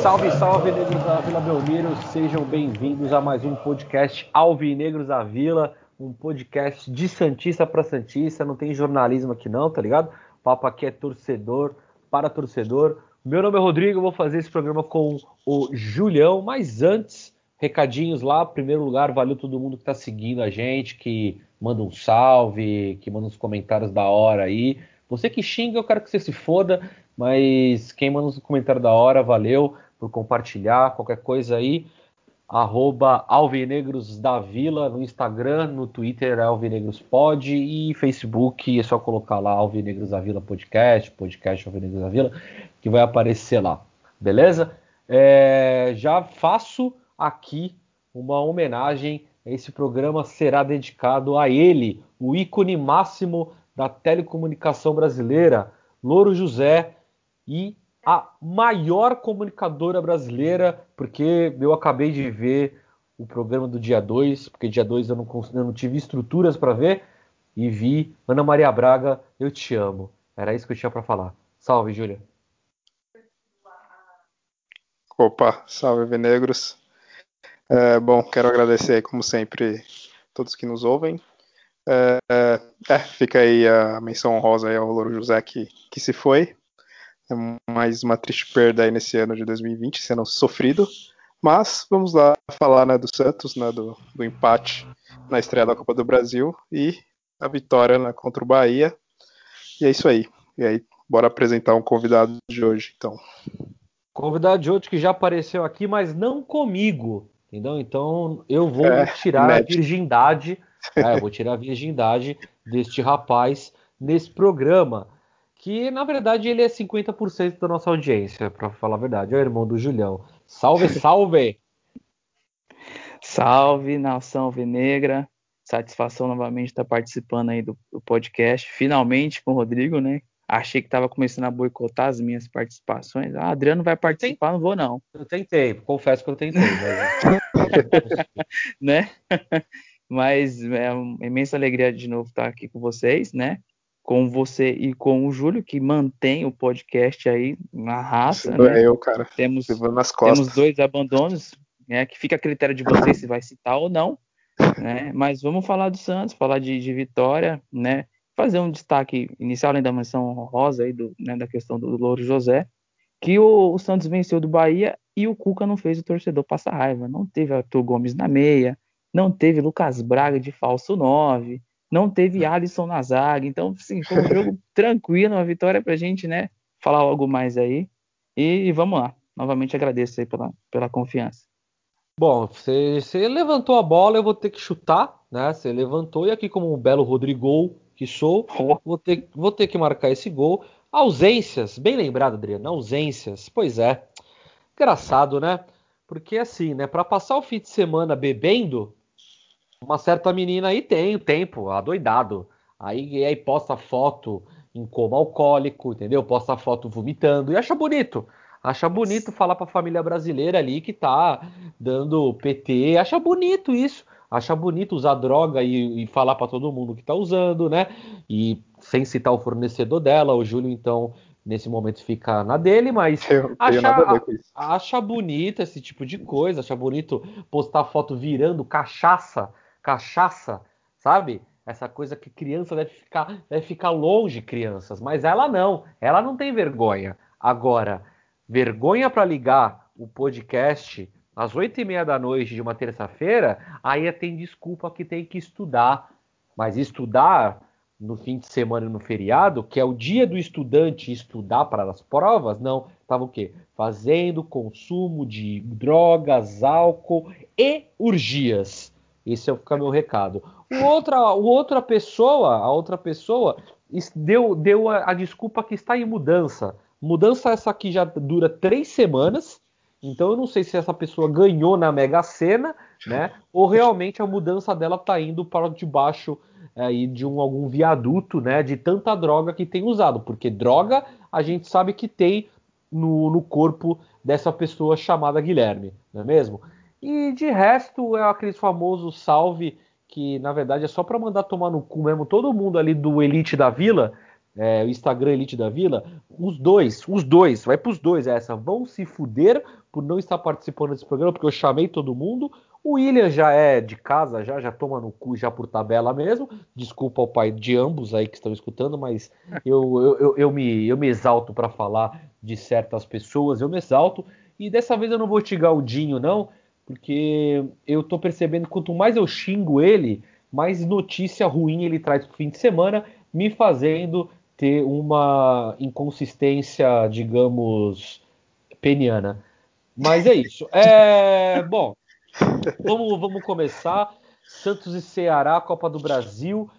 Salve, salve, negros da Vila Belmiro, sejam bem-vindos a mais um podcast Alvinegros da Vila, um podcast de Santista para Santista, não tem jornalismo aqui não, tá ligado? Papo aqui é torcedor para torcedor. Meu nome é Rodrigo, vou fazer esse programa com o Julião, mas antes, recadinhos lá, primeiro lugar, valeu todo mundo que tá seguindo a gente, que manda um salve, que manda uns comentários da hora aí. Você que xinga, eu quero que você se foda, mas quem manda um comentário da hora, valeu por compartilhar, qualquer coisa aí. Arroba Alvinegros da Vila no Instagram, no Twitter é e Facebook é só colocar lá Alvinegros da Vila Podcast, podcast Alvinegros da Vila, que vai aparecer lá, beleza? É, já faço aqui uma homenagem. Esse programa será dedicado a ele, o ícone máximo da telecomunicação brasileira, Louro José, e a maior comunicadora brasileira, porque eu acabei de ver o programa do dia 2, porque dia 2 eu não, eu não tive estruturas para ver, e vi Ana Maria Braga, eu te amo. Era isso que eu tinha para falar. Salve, Júlia. Opa, salve, Venegros. É, bom, quero agradecer como sempre, todos que nos ouvem. É, é, fica aí a menção honrosa aí ao Louro José que, que se foi. É mais uma triste perda aí nesse ano de 2020, sendo sofrido. Mas vamos lá falar né, do Santos, né, do, do empate na estreia da Copa do Brasil e a vitória né, contra o Bahia. E é isso aí. E aí, bora apresentar um convidado de hoje, então. Convidado de hoje que já apareceu aqui, mas não comigo. Entendeu? Então eu vou é, tirar médico. a virgindade. É, eu vou tirar a virgindade deste rapaz nesse programa que na verdade ele é 50% da nossa audiência, para falar a verdade. É o irmão do Julião. Salve, salve! salve, nação Venegra. Satisfação novamente estar participando aí do, do, podcast. Finalmente com o Rodrigo, né? Achei que estava começando a boicotar as minhas participações. Ah, Adriano vai participar, não vou não. Eu tentei, confesso que eu tentei. Mas... né? Mas é uma imensa alegria de novo estar aqui com vocês, né? Com você e com o Júlio, que mantém o podcast aí na raça. Né? É eu, cara. Temos, temos dois abandonos, né, que fica a critério de vocês se vai citar ou não. Né? Mas vamos falar do Santos, falar de, de vitória, né? Fazer um destaque inicial, além da menção rosa aí do, né, da questão do Louro José, que o, o, Santos venceu do Bahia e o Cuca não fez o torcedor passar raiva. Não teve Arthur Gomes na meia, não teve Lucas Braga de falso 9, não teve Alisson na zaga, então sim, foi um jogo tranquilo, uma vitória pra gente, né? Falar algo mais aí. E vamos lá. Novamente agradeço aí pela, pela confiança. Bom, você, você levantou a bola, eu vou ter que chutar, né? Você levantou e aqui como um belo Rodrigo que sou, vou ter, vou ter que marcar esse gol. Ausências, bem lembrado, Adriano, ausências. Pois é. Engraçado, né? Porque assim, né, para passar o fim de semana bebendo, uma certa menina aí tem o tempo, adoidado. Aí, aí posta foto em coma alcoólico, entendeu? Posta foto vomitando e acha bonito. Acha bonito falar para a família brasileira ali que tá dando PT, acha bonito isso. Acha bonito usar droga e, e falar para todo mundo que tá usando, né? E sem citar o fornecedor dela, o Júlio então nesse momento fica na dele, mas acha, acha bonito esse tipo de coisa, acha bonito postar foto virando cachaça cachaça, sabe? Essa coisa que criança deve ficar, deve ficar longe, crianças. Mas ela não, ela não tem vergonha. Agora, vergonha para ligar o podcast às oito e meia da noite de uma terça-feira, aí tem desculpa que tem que estudar. Mas estudar no fim de semana e no feriado, que é o dia do estudante estudar para as provas, não. Estava o quê? Fazendo consumo de drogas, álcool e urgias. Esse é o meu recado. O outra, o outra pessoa, a outra pessoa deu, deu a, a, desculpa que está em mudança. Mudança essa aqui já dura três semanas Então eu não sei se essa pessoa ganhou na Mega Sena, né? Ou realmente a mudança dela tá indo para debaixo aí de um, algum viaduto, né? De tanta droga que tem usado, porque droga a gente sabe que tem no, no corpo dessa pessoa chamada Guilherme, não é mesmo? E de resto é aquele famoso salve que na verdade é só para mandar tomar no cu mesmo todo mundo ali do Elite da Vila, é, o Instagram Elite da Vila, os dois, os dois, vai para os dois essa, vão se fuder por não estar participando desse programa, porque eu chamei todo mundo. O William já é de casa, já já toma no cu já por tabela mesmo. Desculpa ao pai de ambos aí que estão escutando, mas eu, eu, eu, eu me, eu me exalto para falar de certas pessoas, eu me exalto. E dessa vez eu não vou xingar o Dinho, não, porque eu tô percebendo que quanto mais eu xingo ele, mais notícia ruim ele traz pro fim de semana, me fazendo ter uma inconsistência, digamos, peniana. Mas é isso. É, bom, vamos, vamos começar. Santos e Ceará, Copa do Brasil.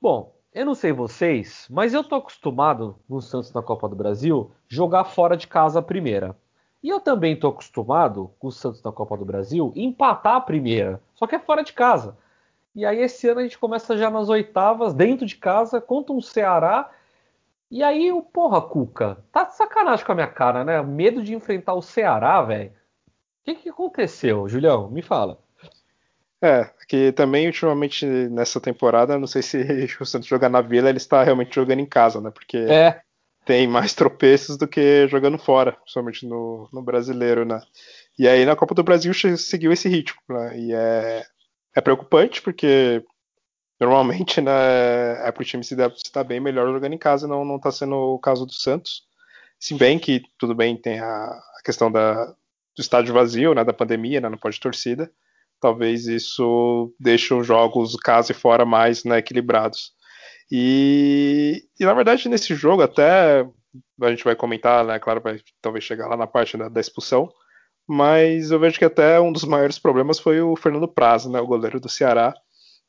Bom, eu não sei vocês, mas eu tô acostumado no Santos na Copa do Brasil jogar fora de casa a primeira. E eu também estou acostumado com o Santos na Copa do Brasil empatar a primeira, só que é fora de casa. E aí esse ano a gente começa já nas oitavas, dentro de casa, contra um Ceará. E aí, o porra, Cuca, tá de sacanagem com a minha cara, né? Medo de enfrentar o Ceará, velho. O que, que aconteceu, Julião? Me fala. É, que também ultimamente nessa temporada, não sei se o Santos jogar na Vila, ele está realmente jogando em casa, né? Porque é tem mais tropeços do que jogando fora, principalmente no, no brasileiro, né? E aí na Copa do Brasil seguiu esse ritmo, né? E é, é preocupante porque normalmente né, é o time se dar, bem melhor jogando em casa, não não está sendo o caso do Santos. Se bem que tudo bem tem a, a questão da, do estádio vazio, né, da pandemia, né, não pode torcida. Talvez isso deixe os jogos casa e fora mais né, equilibrados. E, e, na verdade, nesse jogo, até a gente vai comentar, né? Claro, vai talvez chegar lá na parte da, da expulsão. Mas eu vejo que até um dos maiores problemas foi o Fernando Praz, né, o goleiro do Ceará,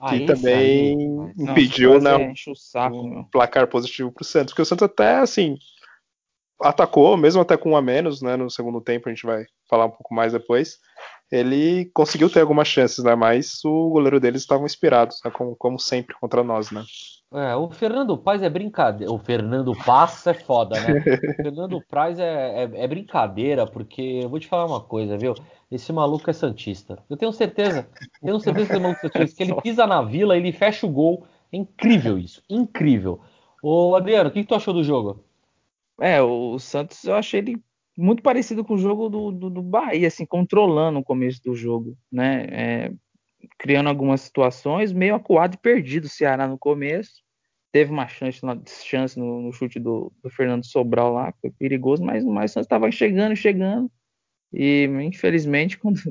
que ah, também aí, impediu né, o saco, um placar positivo para o Santos. Porque o Santos até, assim, atacou, mesmo até com um a menos, né, no segundo tempo, a gente vai falar um pouco mais depois. Ele conseguiu ter algumas chances, né, mas o goleiro deles estava inspirado, né, como, como sempre contra nós, né. É, o Fernando Paz é brincadeira. O Fernando Paz é foda, né? O Fernando Paz é, é, é, brincadeira, porque eu vou te falar uma coisa, viu? Esse maluco é Santista. Eu tenho certeza, tenho certeza que esse maluco é Santista, que ele pisa na vila, ele fecha o gol. É incrível isso, incrível. Ô Adriano, o que, que tu achou do jogo? É, o Santos eu achei ele muito parecido com o jogo do, do, do Bahia, assim, controlando o começo do jogo, né? É, criando algumas situações, meio acuado e perdido o Ceará no começo. Teve uma chance, uma chance no, no chute do, do, Fernando Sobral lá, foi perigoso, mas, mas estava chegando, chegando. E infelizmente, quando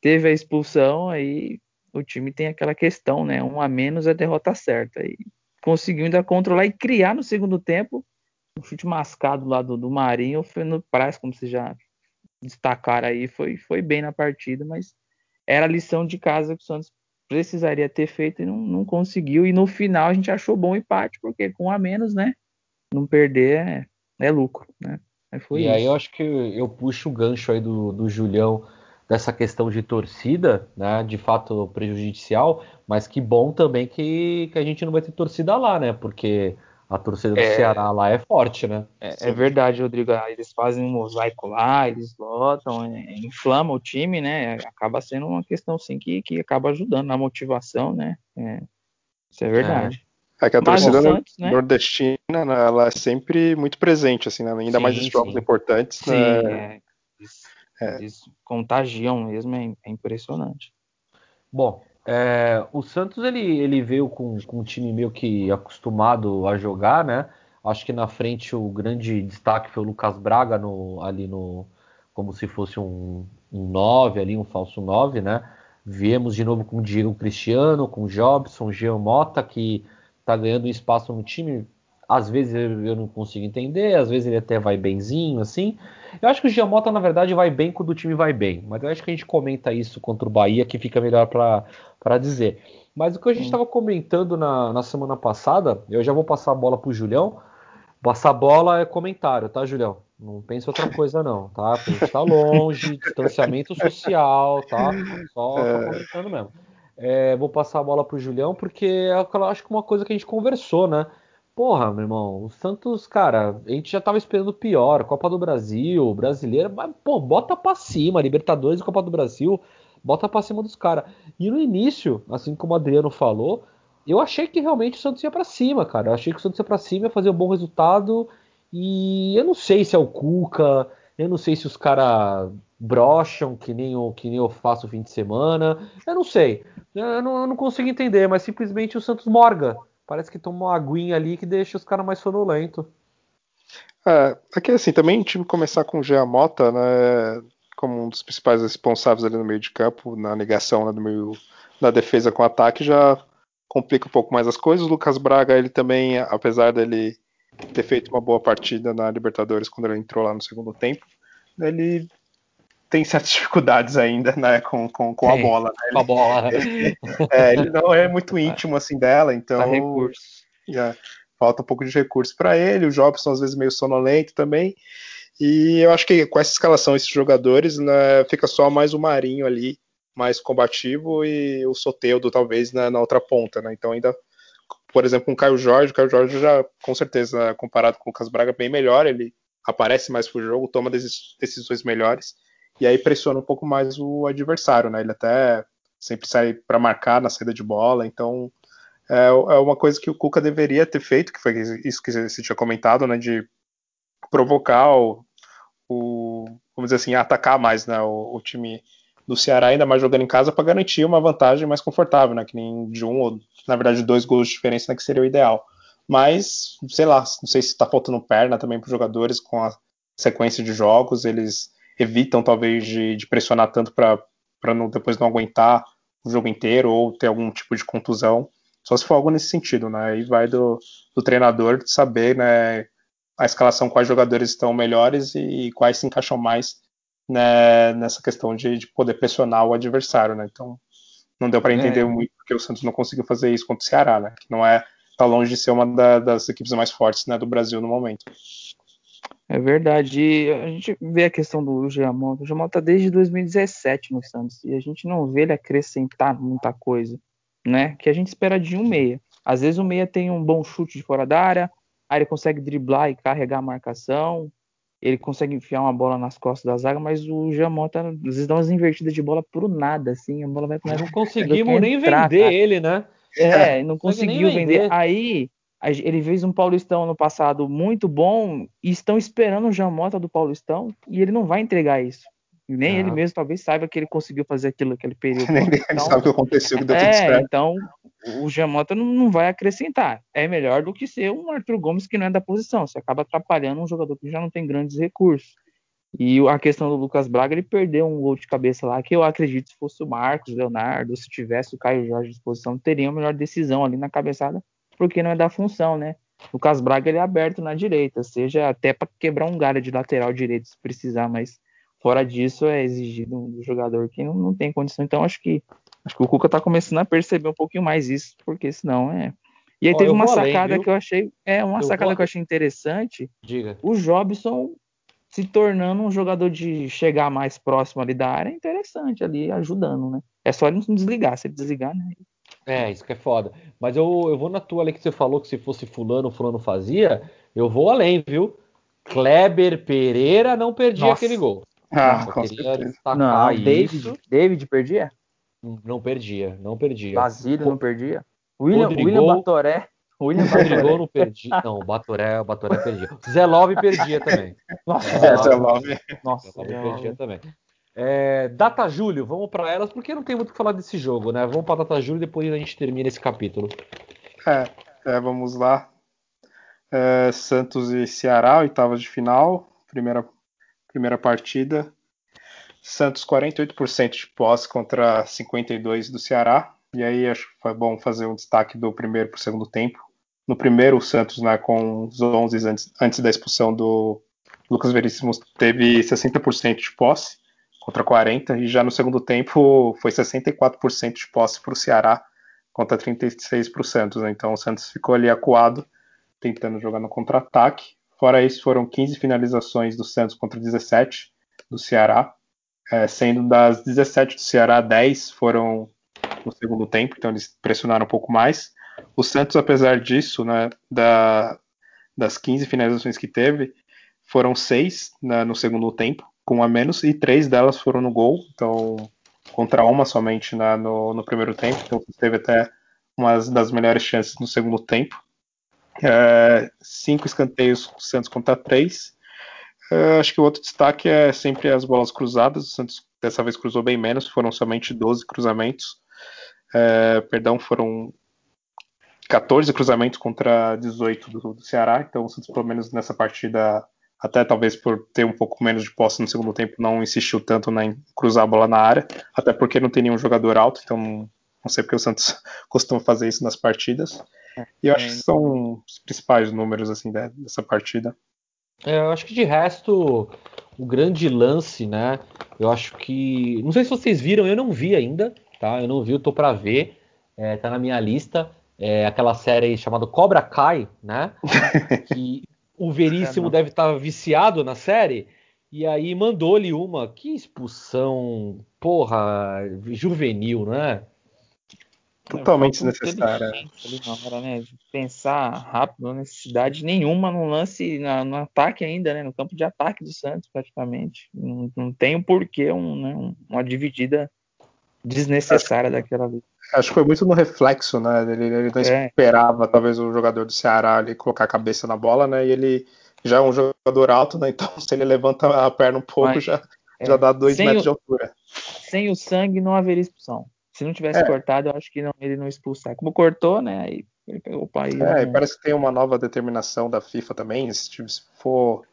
teve a expulsão, aí o time tem aquela questão, né? Um a menos é derrota certa. E conseguiu ainda controlar e criar no segundo tempo um chute mascado lá do, do Marinho, o Fernando Praz, como vocês já destacaram aí, foi, foi bem na partida, mas era a lição de casa que o Santos precisaria ter feito e não, não conseguiu. E no final a gente achou bom o empate, porque com a menos, né? Não perder é, é lucro, né? Aí e isso. aí eu acho que eu puxo o gancho aí do, do Julião dessa questão de torcida, né? De fato prejudicial, mas que bom também que, que a gente não vai ter torcida lá, né? Porque a torcida do é, Ceará lá é forte, né? É, é, verdade, Rodrigo. Ah, eles fazem um mosaico lá, eles lotam, é, inflama o time, né? Acaba sendo uma questão, sim, que, que acaba ajudando na motivação, né? É, isso é verdade. É que a torcida Santos, né? nordestina, né, ela é sempre muito presente, assim, né? ainda sim, mais em jogos sim. importantes. Sim, né? é, eles, contagiam mesmo, é, impressionante. Bom, é, o Santos ele, ele veio com, com um time meio que acostumado a jogar, né? Acho que na frente o grande destaque foi o Lucas Braga no, ali no como se fosse um, um 9 ali, um falso 9, né? Viemos de novo com o Diego Cristiano, com o Jobson, Jean Mota, que tá ganhando espaço no time. Às vezes eu não consigo entender, às vezes ele até vai benzinho, assim. Eu acho que o Giamota, na verdade, vai bem quando o time vai bem. Mas eu acho que a gente comenta isso contra o Bahia, que fica melhor para dizer. Mas o que a gente estava comentando na, na, semana passada, eu já vou passar a bola para o Julião. Passar bola é comentário, tá, Julião? Não pense outra coisa, não, tá? Porque a gente tá longe, distanciamento social, tá? Só, só é. comentando mesmo. É, vou passar a bola pro Julião, porque é, eu acho que uma coisa que a gente conversou, né? Porra, meu irmão, o Santos, cara, a gente já tava esperando pior. Copa do Brasil, brasileira, mas, pô, bota pra cima, Libertadores e Copa do Brasil, bota pra cima dos caras. E no início, assim como o Adriano falou, eu achei que realmente o Santos ia para cima, cara. Eu achei que o Santos ia para cima, ia fazer um bom resultado. E eu não sei se é o Cuca, eu não sei se os caras brocham que nem, eu, que nem eu faço o fim de semana. Eu não sei. Eu não, eu não consigo entender, mas simplesmente o Santos morga. Parece que toma uma aguinha ali que deixa os caras mais sonolentos. É, aqui assim, também tive que começar com o Jean Mota, né, como um dos principais responsáveis ali no meio de campo, na ligação né, do meio da defesa com o ataque, já complica um pouco mais as coisas. O Lucas Braga, ele também, apesar dele ter feito uma boa partida na Libertadores quando ele entrou lá no segundo tempo, ele tem certas dificuldades ainda, né, com, com, com a bola. Né? Com a bola. Ele, é, ele não é muito íntimo assim dela, então já, falta um pouco de recurso para ele. O Jobson às vezes meio sonolento também. E eu acho que com essa escalação, esses jogadores, né, fica só mais o Marinho ali mais combativo e o Soteudo talvez na, na, outra ponta, né? Então ainda, por exemplo, com o Caio Jorge, o Caio Jorge já, com certeza, comparado com o Lucas Braga, bem melhor, ele aparece mais pro jogo, toma decisões melhores e aí pressiona um pouco mais o adversário, né? Ele até sempre sai para marcar na saída de bola, então é, é, uma coisa que o Cuca deveria ter feito, que foi isso que você tinha comentado, né? De provocar o, o vamos dizer assim, atacar mais né, o, o time do Ceará, ainda mais jogando em casa, para garantir uma vantagem mais confortável, né? Que nem de um ou, na verdade, dois gols de diferença, né, que seria o ideal. Mas, sei lá, não sei se está faltando perna também para os jogadores com a sequência de jogos, eles evitam talvez de, de pressionar tanto para não, depois não aguentar o jogo inteiro ou ter algum tipo de contusão. Só se for algo nesse sentido, né? Aí vai do, do treinador saber, né? A escalação, quais jogadores estão melhores e, e quais se encaixam mais né, nessa questão de, de, poder pressionar o adversário, né? Então não deu para entender é. muito porque o Santos não conseguiu fazer isso contra o Ceará, né? Que não é tá longe de ser uma da, das equipes mais fortes né, do Brasil no momento. É verdade. E a gente vê a questão do Giamon. O Giamon tá desde 2017 no Santos e a gente não vê ele acrescentar muita coisa, né? Que a gente espera de um meia. Às vezes o meia tem um bom chute de fora da área, aí ele consegue driblar e carregar a marcação, ele consegue enfiar uma bola nas costas da zaga, mas o Jamota às vezes dá umas invertidas de bola por nada, assim, a bola vai para Não conseguimos nem entrar, vender cara. ele, né? É, não conseguiu vender. vender. Aí ele fez um Paulistão no passado muito bom e estão esperando o Jamota do Paulistão e ele não vai entregar isso. Nem ah. ele mesmo talvez saiba que ele conseguiu fazer aquilo naquele período. Nem então, ele sabe o que aconteceu, que deu é, tudo certo. Então, o Jamota não, não, vai acrescentar. É melhor do que ser um Arthur Gomes que não é da posição. Você acaba atrapalhando um jogador que já não tem grandes recursos. E a questão do Lucas Braga, ele perdeu um gol de cabeça lá, que eu acredito se fosse o Marcos, Leonardo, se tivesse o Caio Jorge à disposição, teria a melhor decisão ali na cabeçada, porque não é da função, né? O Lucas Braga ele é aberto na direita, seja até para quebrar um galho de lateral direito se precisar, mas fora disso é exigido do jogador que não, não tem condição. Então acho que Acho que o Cuca tá começando a perceber um pouquinho mais isso, porque senão é. E aí Ó, teve uma sacada além, que eu achei. É, uma eu sacada vou... que eu achei interessante. Diga. O Jobson se tornando um jogador de chegar mais próximo ali da área é interessante ali, ajudando, né? É só ele não desligar. Se ele desligar, né? É, isso que é foda. Mas eu, eu vou na tua ali que você falou que se fosse fulano, fulano fazia. Eu vou além, viu? Kleber Pereira não perdia Nossa. aquele gol. Ah, com certeza. Não, David, David perdia? Não perdia, não perdia. Basílio não perdia. William, William Batoré. William Rodrigo não perdia. Não, o Batoré, o Batoré perdia. Zé Love perdia também. Nossa, Zé Love. Nossa, Zé Love perdia também. É, Data Júlio, vamos para elas, porque não tem muito o que falar desse jogo, né? Vamos para Data Júlio e depois a gente termina esse capítulo. É, é vamos lá. É, Santos e Ceará, oitavas de final, primeira, primeira partida. Santos 48% de posse contra 52% do Ceará. E aí acho que foi bom fazer um destaque do primeiro para o segundo tempo. No primeiro, o Santos, né, com os 11 antes, antes da expulsão do Lucas Veríssimo, teve 60% de posse contra 40%, e já no segundo tempo foi 64% de posse para o Ceará contra 36%. Né? Então o Santos ficou ali acuado tentando jogar no contra-ataque. Fora isso, foram 15 finalizações do Santos contra 17 do Ceará, é, sendo das 17 do Ceará, 10 foram no segundo tempo, então eles pressionaram um pouco mais. O Santos, apesar disso, né, da, das 15 finalizações que teve, foram 6 né, no segundo tempo, com a menos, e três delas foram no gol, então contra uma somente né, no, no primeiro tempo, então teve até uma das melhores chances no segundo tempo. É, cinco escanteios Santos contra três. É, acho que o outro destaque é sempre as bolas cruzadas. O Santos dessa vez cruzou bem menos, foram somente 12 cruzamentos. É, perdão, foram 14 cruzamentos contra 18 do, do, Ceará. Então o Santos, pelo menos nessa partida, até talvez por ter um pouco menos de posse no segundo tempo, não insistiu tanto em cruzar a bola na área, até porque não tem nenhum jogador alto, então não sei porque o Santos costuma fazer isso nas partidas. E eu acho que são os principais números assim dessa partida. É, eu acho que de resto, o grande lance, né? Eu acho que. Não sei se vocês viram, eu não vi ainda, tá? Eu não vi, eu tô pra ver. É, tá na minha lista. É aquela série chamada Cobra Kai, né? que o Veríssimo deve estar tá viciado na série. E aí mandou-lhe uma. Que expulsão, porra, juvenil, né? Totalmente desnecessária. Né? Pensar rápido, não necessidade nenhuma no lance, na, no ataque ainda, né? No campo de ataque do Santos, praticamente. Não, não tem um porquê um, né? uma dividida desnecessária acho, daquela vez. Acho que foi muito no reflexo, né? Ele, ele não é. esperava, talvez, o jogador do Ceará ali colocar a cabeça na bola, né? E ele já é um jogador alto, né? Então, se ele levanta a perna um pouco, Mas, já, é. já dá dois metros o, de altura. Sem o sangue não haveria expulsão. Se não tivesse é. cortado, eu acho que não, ele não expulsar. Como cortou, né? Aí ele pegou o país. É, né? parece que tem uma nova determinação da FIFA também. Se, tipo, se for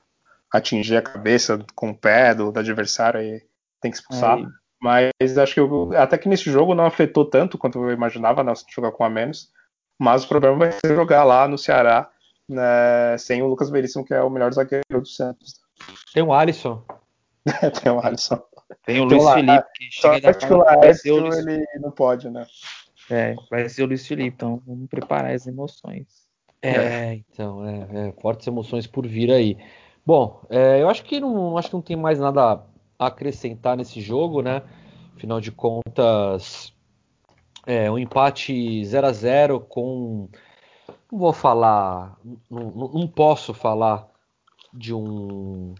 atingir a cabeça com o pé do, do adversário, aí tem que expulsar. Aí. Mas acho que eu, até que nesse jogo não afetou tanto quanto eu imaginava, né, jogar com a menos. Mas o problema vai ser jogar lá no Ceará né, sem o Lucas Veríssimo, que é o melhor zagueiro do Santos. Tem o Alisson. tem o Alisson. Tem o Luiz lá, Felipe, que chega da que o Laércio, Luiz... ele não pode, né? É, vai ser o Luiz Felipe, então vamos preparar as emoções. É, é. então, é, é, fortes emoções por vir aí. Bom, é, eu acho que não acho que não tem mais nada acrescentar nesse jogo, né? Afinal de contas, é um empate 0 a 0 com não vou falar, não, não posso falar de um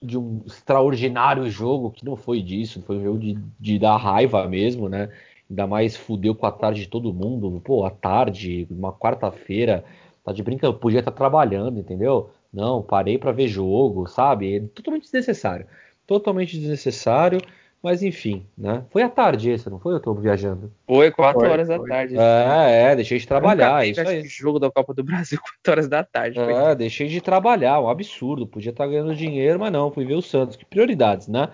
de um extraordinário jogo, que não foi disso, foi um jogo de, de dar raiva mesmo, né? Ainda mais fudeu com a tarde de todo mundo. Pô, a tarde, uma quarta-feira, tá de brincadeira, podia estar trabalhando, entendeu? Não, parei para ver jogo, sabe? É totalmente desnecessário. Totalmente desnecessário. Mas enfim, né? Foi à tarde esse, não foi? Eu tô viajando. Foi, 4 horas da tarde. É, é, deixei de trabalhar. Isso aí. Jogo da Copa do Brasil, 4 horas da tarde. É, deixei de trabalhar, um absurdo. Podia estar ganhando dinheiro, mas não, fui ver o Santos. Que prioridades, né?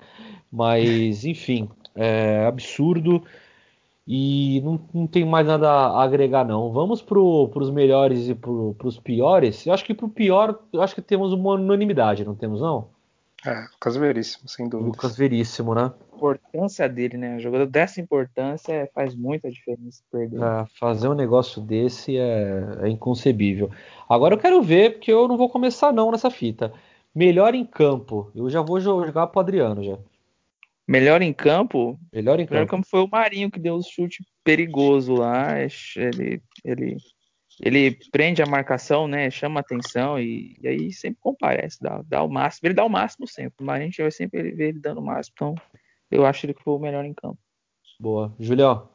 Mas, enfim, é absurdo. E não, não tem mais nada a agregar, não. Vamos para os melhores e para os piores. Eu acho que para o pior, eu acho que temos uma unanimidade, não temos, não? É, Lucas Veríssimo, sem dúvida. Lucas Veríssimo, né? A importância dele, né? O jogador dessa importância faz muita diferença perder. É, fazer um negócio desse é, é, inconcebível. Agora eu quero ver, porque eu não vou começar não nessa fita. Melhor em campo. Eu já vou jogar pro Adriano já. Melhor em campo? Melhor em campo. Melhor em campo foi o Marinho que deu o chute perigoso lá. Ele, ele ele prende a marcação, né? Chama atenção e, e aí sempre comparece, dá, dá, o máximo. Ele dá o máximo sempre, mas a gente vai sempre ver ele dando o máximo. Então, eu acho ele que foi o melhor em campo. Boa. Julião?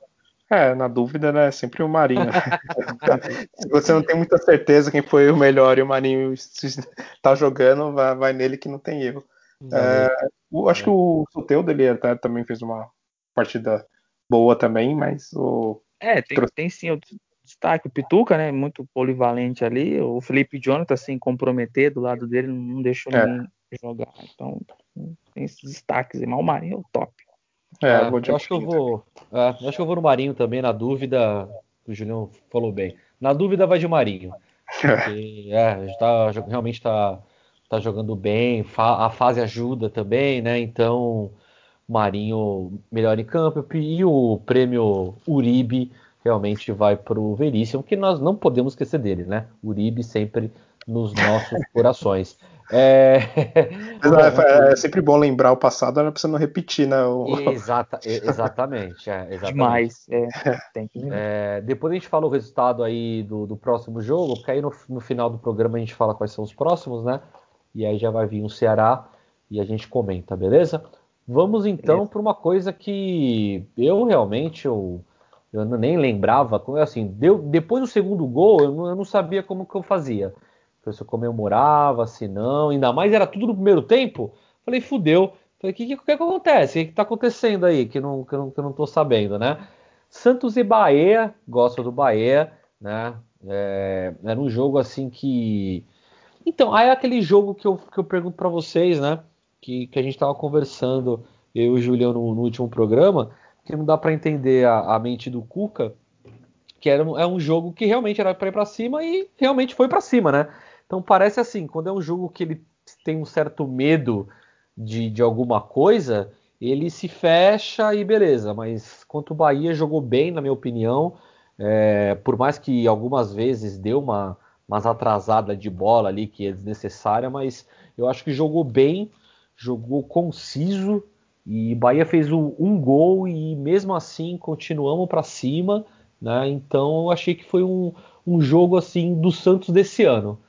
É, na dúvida, né? Sempre o Marinho. Se você não tem muita certeza quem foi o melhor e o Marinho tá jogando, vai, vai nele que não tem erro. É, eu acho que o Soteudo ele até também fez uma partida boa também, mas o. É, tem, tem sim destaque. O Pituca, né? Muito polivalente ali. O Felipe Jonathan, assim, comprometer do lado dele, não deixou é. ninguém jogar. Então, tem esses destaques. Mas o Marinho é o top. É, é eu acho que eu vou. É, acho que eu vou no Marinho também, na dúvida. O Julião falou bem. Na dúvida vai de Marinho. Porque, é, tá, realmente está tá jogando bem, a fase ajuda também, né? Então, Marinho melhor em campo e o prêmio Uribe realmente vai para o Veríssimo, que nós não podemos esquecer dele, né? Uribe sempre nos nossos corações. É... é, é, sempre bom lembrar o passado, não precisa não repetir, né? O... Exata, exatamente, é, exatamente. Demais. É, tem que é, depois a gente fala o resultado aí do, do próximo jogo, porque aí no, no, final do programa a gente fala quais são os próximos, né? E aí já vai vir o Ceará e a gente comenta, beleza? Vamos então para uma coisa que eu realmente eu, eu nem lembrava, assim, deu, depois do segundo gol eu não, eu não sabia como que eu fazia se eu comemorava, se não, ainda mais era tudo no primeiro tempo. Falei, fudeu. Falei, o que, que, que, acontece? O que, está acontecendo aí que, não, que, não, que eu não tô sabendo, né? Santos e Bahia, gosto do Bahia, né? É, era um jogo assim que. Então, aí é aquele jogo que eu, que eu pergunto para vocês, né? Que, que a gente estava conversando, eu e o Julião no, no último programa, que não dá para entender a, a, mente do Cuca, que era, é um jogo que realmente era para ir para cima e realmente foi para cima, né? Então parece assim, quando é um jogo que ele tem um certo medo de, de alguma coisa, ele se fecha e beleza. Mas quanto o Bahia jogou bem, na minha opinião, é, por mais que algumas vezes deu uma umas atrasada de bola ali que é desnecessária, mas eu acho que jogou bem, jogou conciso e Bahia fez um, um gol e mesmo assim continuamos para cima, né? Então eu achei que foi um, um jogo assim do Santos desse ano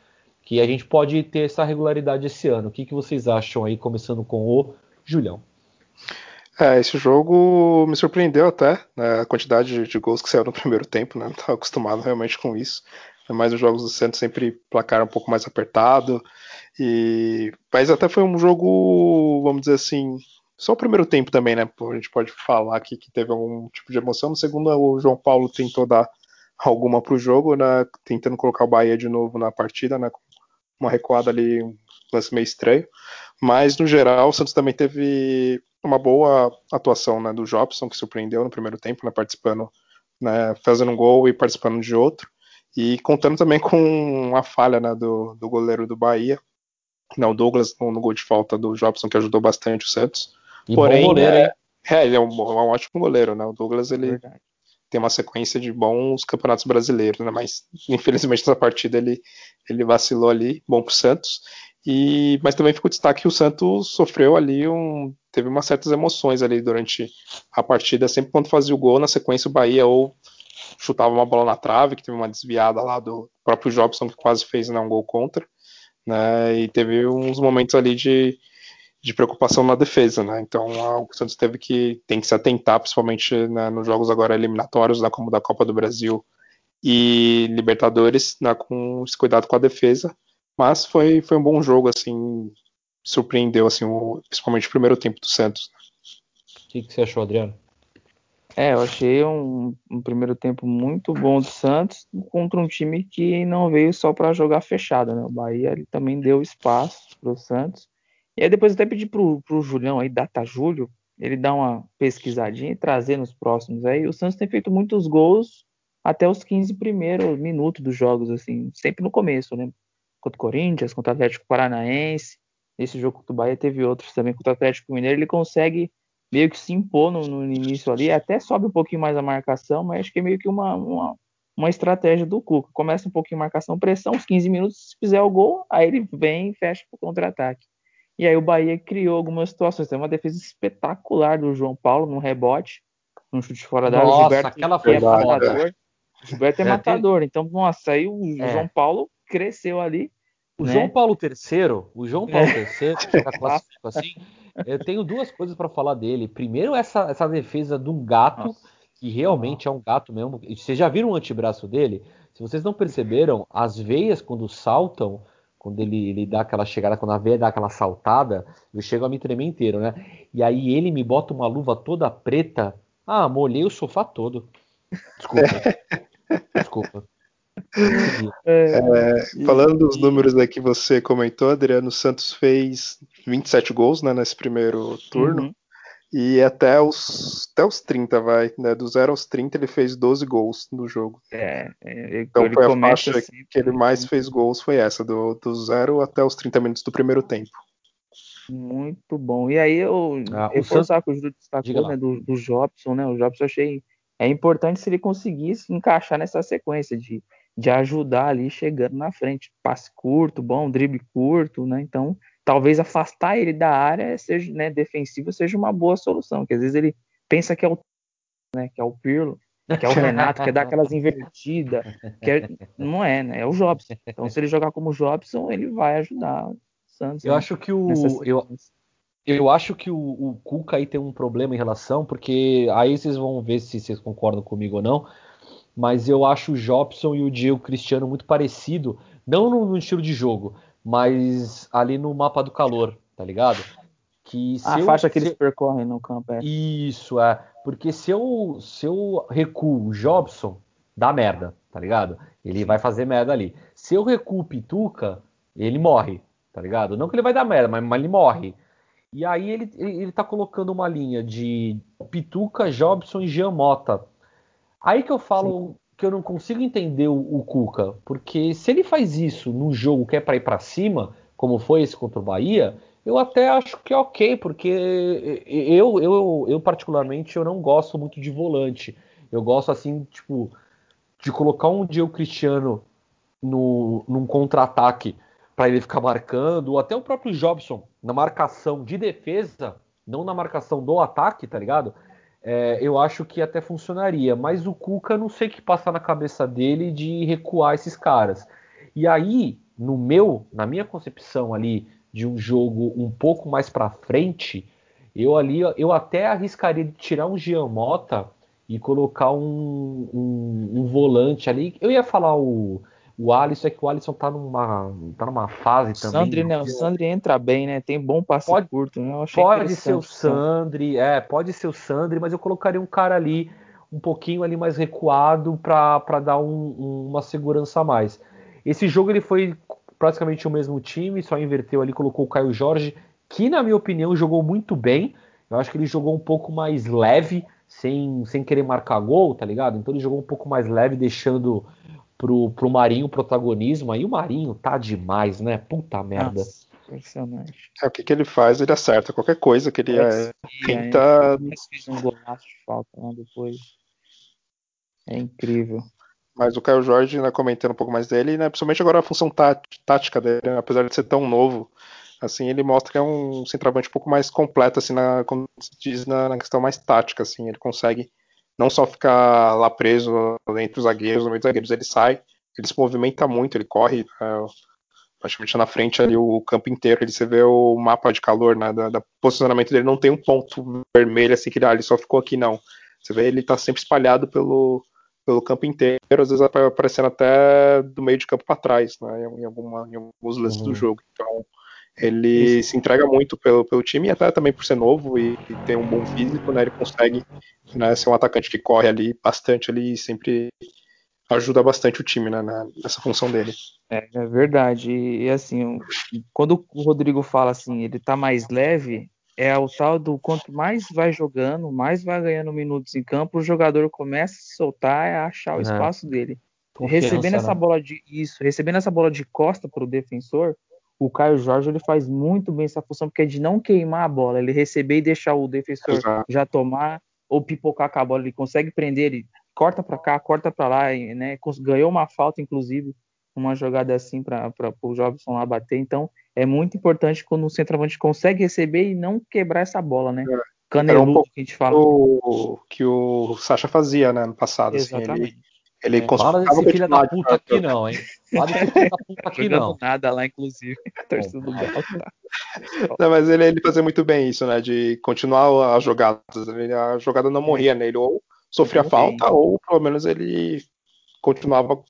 que a gente pode ter essa regularidade esse ano. O que, que vocês acham aí, começando com o Julião? É, esse jogo me surpreendeu até, né, a quantidade de, de, gols que saiu no primeiro tempo, né, não estava acostumado realmente com isso. Mas os jogos do Santos sempre placaram um pouco mais apertado. E... Mas até foi um jogo, vamos dizer assim, só o primeiro tempo também, né? A gente pode falar aqui que teve algum tipo de emoção. No segundo, o João Paulo tentou dar alguma para o jogo, né? Tentando colocar o Bahia de novo na partida, né? uma recuada ali, um lance meio estranho. Mas, no geral, o Santos também teve uma boa atuação né, do Jobson, que surpreendeu no primeiro tempo, né, participando, né, fazendo um gol e participando de outro. E contando também com a falha né, do, do goleiro do Bahia, não, o Douglas no, no, gol de falta do Jobson, que ajudou bastante o Santos. E Porém, goleiro, é, é, ele é um, é um, ótimo goleiro, né? O Douglas ele Verdade tem uma sequência de bons campeonatos brasileiros, né? Mas infelizmente nessa partida ele, ele vacilou ali, bom pro Santos. E, mas também ficou destaque que o Santos sofreu ali um. Teve umas certas emoções ali durante a partida. Sempre quando fazia o gol, na sequência o Bahia ou chutava uma bola na trave, que teve uma desviada lá do próprio Jobson, que quase fez né, um gol contra. Né, e teve uns momentos ali de, de preocupação na defesa, né? Então o Santos teve que tem que se atentar, principalmente né, nos jogos agora eliminatórios, né, como da Copa do Brasil e Libertadores, né, com esse cuidado com a defesa. Mas foi, foi um bom jogo, assim, surpreendeu, assim, o, principalmente o primeiro tempo do Santos. O que, que você achou, Adriano? É, eu achei um, um, primeiro tempo muito bom do Santos contra um time que não veio só para jogar fechado, né? O Bahia ele também deu espaço para o Santos e aí depois até pedi pro, pro Julião aí, Data Júlio, ele dá uma pesquisadinha e trazer nos próximos aí. O Santos tem feito muitos gols até os 15 primeiros minutos dos jogos, assim, sempre no começo, né? Contra o Corinthians, contra o Atlético Paranaense. Esse jogo contra o Bahia teve outros também contra o Atlético Mineiro. Ele consegue meio que se impor no, no início ali, até sobe um pouquinho mais a marcação, mas acho que é meio que uma, uma, uma estratégia do Cuca. Começa um pouquinho marcação, pressão, uns 15 minutos, se fizer o gol, aí ele vem e fecha o contra-ataque. E aí o Bahia criou algumas situações. Tem uma defesa espetacular do João Paulo num rebote, num chute fora da área. Nossa, Gilberto aquela foi é matador. Gilberto é, é matador. Então, nossa, aí o é. João Paulo cresceu ali. O né? João Paulo III, o João Paulo é. III, fica classificado assim. Eu tenho duas coisas para falar dele. Primeiro, essa, essa defesa de um gato, nossa. que realmente é um gato mesmo. Vocês já viram o antebraço dele? Se vocês não perceberam, as veias quando saltam quando ele, ele dá aquela chegada, quando a veia dá aquela saltada, eu chego a me tremer inteiro, né? E aí ele me bota uma luva toda preta. Ah, molhei o sofá todo. Desculpa. Desculpa. É, é, falando dos números que você comentou, Adriano Santos fez 27 gols né, nesse primeiro turno. Uhum. E até os, até os 30, vai. Né? Do 0 aos 30, ele fez 12 gols no jogo. É, é então foi a faixa assim, que ele mais fez gols, foi essa, do, do 0 até os 30 minutos do primeiro tempo. Muito bom. E aí eu ah, que o Júlio destacou, né, do, do Jobson, né? O Jobson eu achei é importante se ele conseguisse encaixar nessa sequência de de ajudar ali chegando na frente. Passe curto, bom, drible curto, né? Então, talvez afastar ele da área seja, né, defensiva seja uma boa solução, que às vezes ele pensa que é o né, que é o Pirlo, que é o Renato, quer dar aquelas invertidas, quer... não é, né? É o Jobson. Então, se ele jogar como Jobson, ele vai ajudar o Santos. Eu né, acho que o eu, eu acho que o, o Cuca aí tem um problema em relação, porque aí vocês vão ver se vocês concordam comigo ou não. Mas eu acho o Jobson e o Diego Cristiano muito parecido, não no, no estilo de jogo, mas ali no mapa do calor, tá ligado? Que a eu, faixa que eles percorrem no campo. É. Isso, é. Porque se eu, se eu recuo o Jobson, dá merda, tá ligado? Ele vai fazer merda ali. Se eu recuo o Pituca, ele morre, tá ligado? Não que ele vai dar merda, mas, mas ele morre. E aí ele, ele, ele tá colocando uma linha de Pituca, Jobson e Jean Mota. Aí que eu falo Sim. Que eu não consigo entender o, o, Cuca, porque se ele faz isso no jogo que é para ir para cima, como foi esse contra o Bahia, eu até acho que é ok, porque eu, eu, eu particularmente eu não gosto muito de volante. Eu gosto assim, tipo, de colocar um Diego Cristiano no, num contra-ataque para ele ficar marcando, ou até o próprio Jobson na marcação de defesa, não na marcação do ataque, tá ligado? É, eu acho que até funcionaria, mas o Cuca não sei o que passa na cabeça dele de recuar esses caras. E aí, no meu, na minha concepção ali, de um jogo um pouco mais para frente, eu ali eu até arriscaria de tirar um Giamota e colocar um, um, um, volante ali. Eu ia falar o, o Alisson, é que o Alisson tá numa, tá numa fase também. Sandri, né? O Sandri entra bem, né? Tem bom passe pode, curto, né? pode ser o Sandri, é, pode ser o Sandri, mas eu colocaria um cara ali um pouquinho ali mais recuado para dar um, uma segurança a mais. Esse jogo ele foi praticamente o mesmo time, só inverteu ali, colocou o Caio Jorge, que na minha opinião jogou muito bem. Eu acho que ele jogou um pouco mais leve, sem, sem querer marcar gol, tá ligado? Então ele jogou um pouco mais leve, deixando pro, pro Marinho o protagonismo. Aí o Marinho tá demais, né? Puta merda. Nossa, impressionante. É, o que, que ele faz, ele acerta qualquer coisa que ele é, tenta. É, fez um golaço de falta né, depois. É incrível. Mas o Caio Jorge, né, comentando um pouco mais dele, né, principalmente agora a função tá, tática dele, né, apesar de ser tão novo, assim, ele mostra que é um centroavante um pouco mais completo, assim, na, como se diz, na, na, questão mais tática, assim, ele consegue não só ficar lá preso entre os zagueiros, no meio dos zagueiros, ele sai, ele se movimenta muito, ele corre é, praticamente na frente ali o campo inteiro, ele você vê o mapa de calor, né, da, da posicionamento dele, não tem um ponto vermelho, assim, que ah, ele só ficou aqui, não. Você vê ele tá sempre espalhado pelo, pelo campo inteiro, às vezes aparecendo até do meio de campo para trás, né, em, alguma, em alguns lances uhum. do jogo. Então, ele Isso. se entrega muito pelo, pelo time, e até também por ser novo e, e ter um bom físico, né, ele consegue né, ser um atacante que corre ali bastante ali e sempre ajuda bastante o time né, nessa função dele. É, é verdade. E, e, assim, quando o Rodrigo fala assim, ele tá mais leve, é o tal do quanto mais vai jogando, mais vai ganhando minutos em campo, o jogador começa a se soltar e a achar o é. espaço dele. Confiança, recebendo essa né? bola de isso, recebendo essa bola de costa para o defensor, o Caio Jorge ele faz muito bem essa função, porque é de não queimar a bola, ele receber e deixar o defensor Exato. já tomar ou pipocar com a bola, ele consegue prender, ele corta para cá, corta para lá, né? Ganhou uma falta, inclusive, uma jogada assim para o Jobson lá bater. Então, é muito importante quando o centroavante consegue receber e não quebrar essa bola, né? É. Caneludo um que a gente fala. O que o Sacha fazia, né, no passado. Exatamente. Assim, ele ele é, Fala desse filho da puta aqui não, hein? Da puta aqui não. nada lá, inclusive. Torcida do Galo. Não, mas ele, ele fazia muito bem isso, né? De continuar as jogadas. A jogada não morria nele. Ou sofria falta, ou pelo menos ele continuava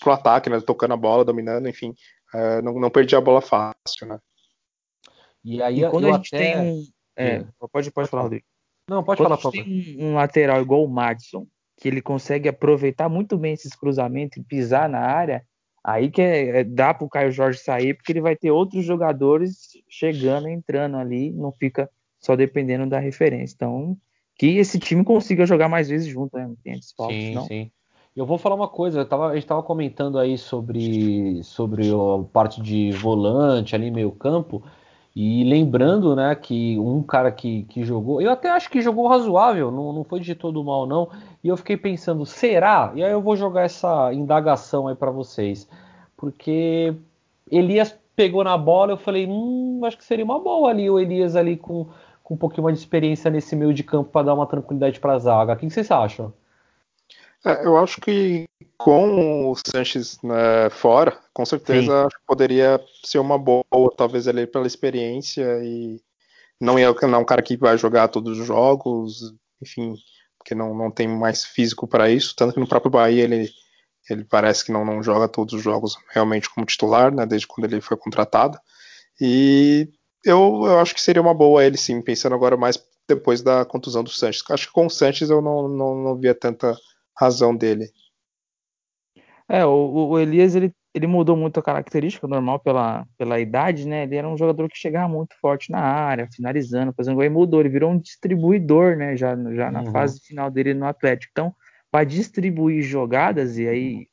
pro ataque, né? Tocando a bola, dominando, enfim. É, não, não perdia a bola fácil, né? E aí e quando a gente até... tem um. É, pode, pode falar, Rodrigo. Não, pode quando falar, a gente tem um, um lateral igual o Madison, que ele consegue aproveitar muito bem esses cruzamentos e pisar na área, aí que é, é, dá para o Caio Jorge sair, porque ele vai ter outros jogadores chegando, entrando ali, não fica só dependendo da referência. Então, que esse time consiga jogar mais vezes junto, né? Não tem desfalques, sim, não. Sim. Eu vou falar uma coisa, tava, a gente estava comentando aí sobre, sobre a parte de volante ali, meio campo, E lembrando, né, que um cara que, que jogou, eu até acho que jogou razoável, não, não foi de todo mal, não. E eu fiquei pensando, será? E aí eu vou jogar essa indagação aí para vocês. Porque Elias pegou na bola, eu falei, hum, acho que seria uma boa ali o Elias ali com, com um pouquinho mais de experiência nesse meio de campo para dar uma tranquilidade para a zaga. O que vocês acham? É, eu acho que com o Sanches né, fora, com certeza poderia ser uma boa, talvez ele pela experiência e não é, não é um cara que vai jogar todos os jogos, enfim, porque não, não tem mais físico para isso, tanto que no próprio Bahia ele, ele parece que não, não joga todos os jogos realmente como titular, né, desde quando ele foi contratado, e eu, eu acho que seria uma boa ele sim, pensando agora mais depois da contusão do Sanches. Acho que com o Sanches eu não, não, não via tanta razão dele. É, o, o Elias ele, ele mudou muito a característica, normal pela, pela idade, né? Ele era um jogador que chegava muito forte na área, finalizando, fazendo gol, e mudou, ele virou um distribuidor, né? Já, já na uhum. fase final dele no Atlético. Então, para distribuir jogadas, e aí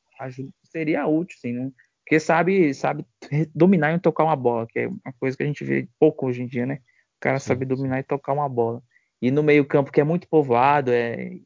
seria útil, sim, né? Porque sabe, sabe dominar e tocar uma bola, que é uma coisa que a gente vê pouco hoje em dia, né? O cara sim, sabe dominar sim. e tocar uma bola. E no meio-campo, que é muito povoado, é,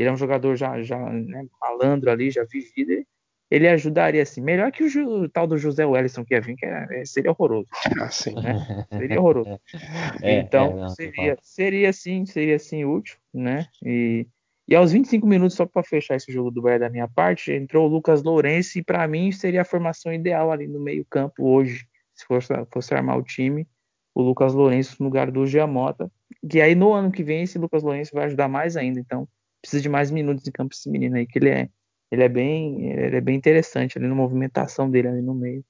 ele é um jogador já, já né, malandro ali, já vivido. Ele ajudaria assim, melhor que o, o tal do José Wellison que ia vir, que é, é seria horroroso. Ah, sim. Né? Seria horroroso. É, então, é, não, seria, seria sim, seria sim útil, né? E, e aos 25 minutos, só para fechar esse jogo do Bahia da minha parte, entrou o Lucas Lourenço e para mim seria a formação ideal ali no meio-campo hoje, se fosse, fosse armar o time, o Lucas Lourenço no lugar do Giamota. Que aí no ano que vem esse Lucas Lourenço vai ajudar mais ainda. Então, precisa de mais minutos em campo esse menino aí, que ele é, ele é bem, ele é bem interessante ali na movimentação dele ali no meio.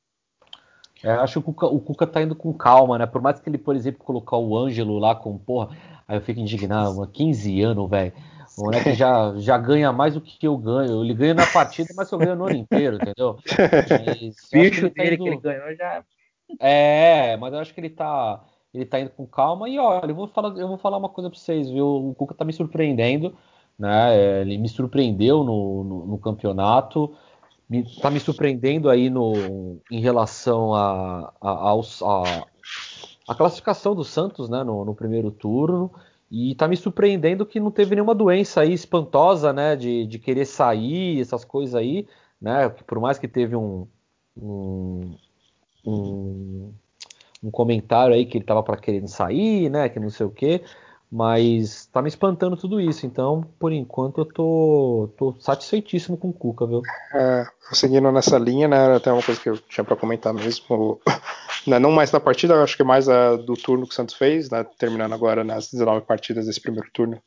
É, acho que o Cuca, o Cuca tá indo com calma, né? Por mais que ele, por exemplo, colocar o Ângelo lá com porra, aí eu fico indignado, mano, 15 anos, velho. O moleque já, já ganha mais do que eu ganho. Ele ganha na partida, mas eu ganho no ano inteiro, entendeu? Bicho dele que ele ganhou já. É, mas eu acho que ele tá, ele tá indo com calma. E olha, eu vou falar, eu vou falar uma coisa pra vocês, viu? O Cuca tá me surpreendendo. Né? É, ele me surpreendeu no, no, no campeonato, está me, me surpreendendo aí no, em relação a, a, a, a classificação do Santos né? no, no primeiro turno. E está me surpreendendo que não teve nenhuma doença aí espantosa, né? De, de querer sair, essas coisas aí, né? Por mais que teve um, um, um, um comentário aí que ele estava para querer sair, né? Que não sei o quê. Mas tá me espantando tudo isso. Então, por enquanto, eu tô, tô satisfeitíssimo com o Cuca, viu? É, seguindo nessa linha, né? Até uma coisa que eu tinha para comentar mesmo. Né, não mais na partida, acho que mais a do turno que o Santos fez, né, terminando agora nas 19 partidas desse primeiro turno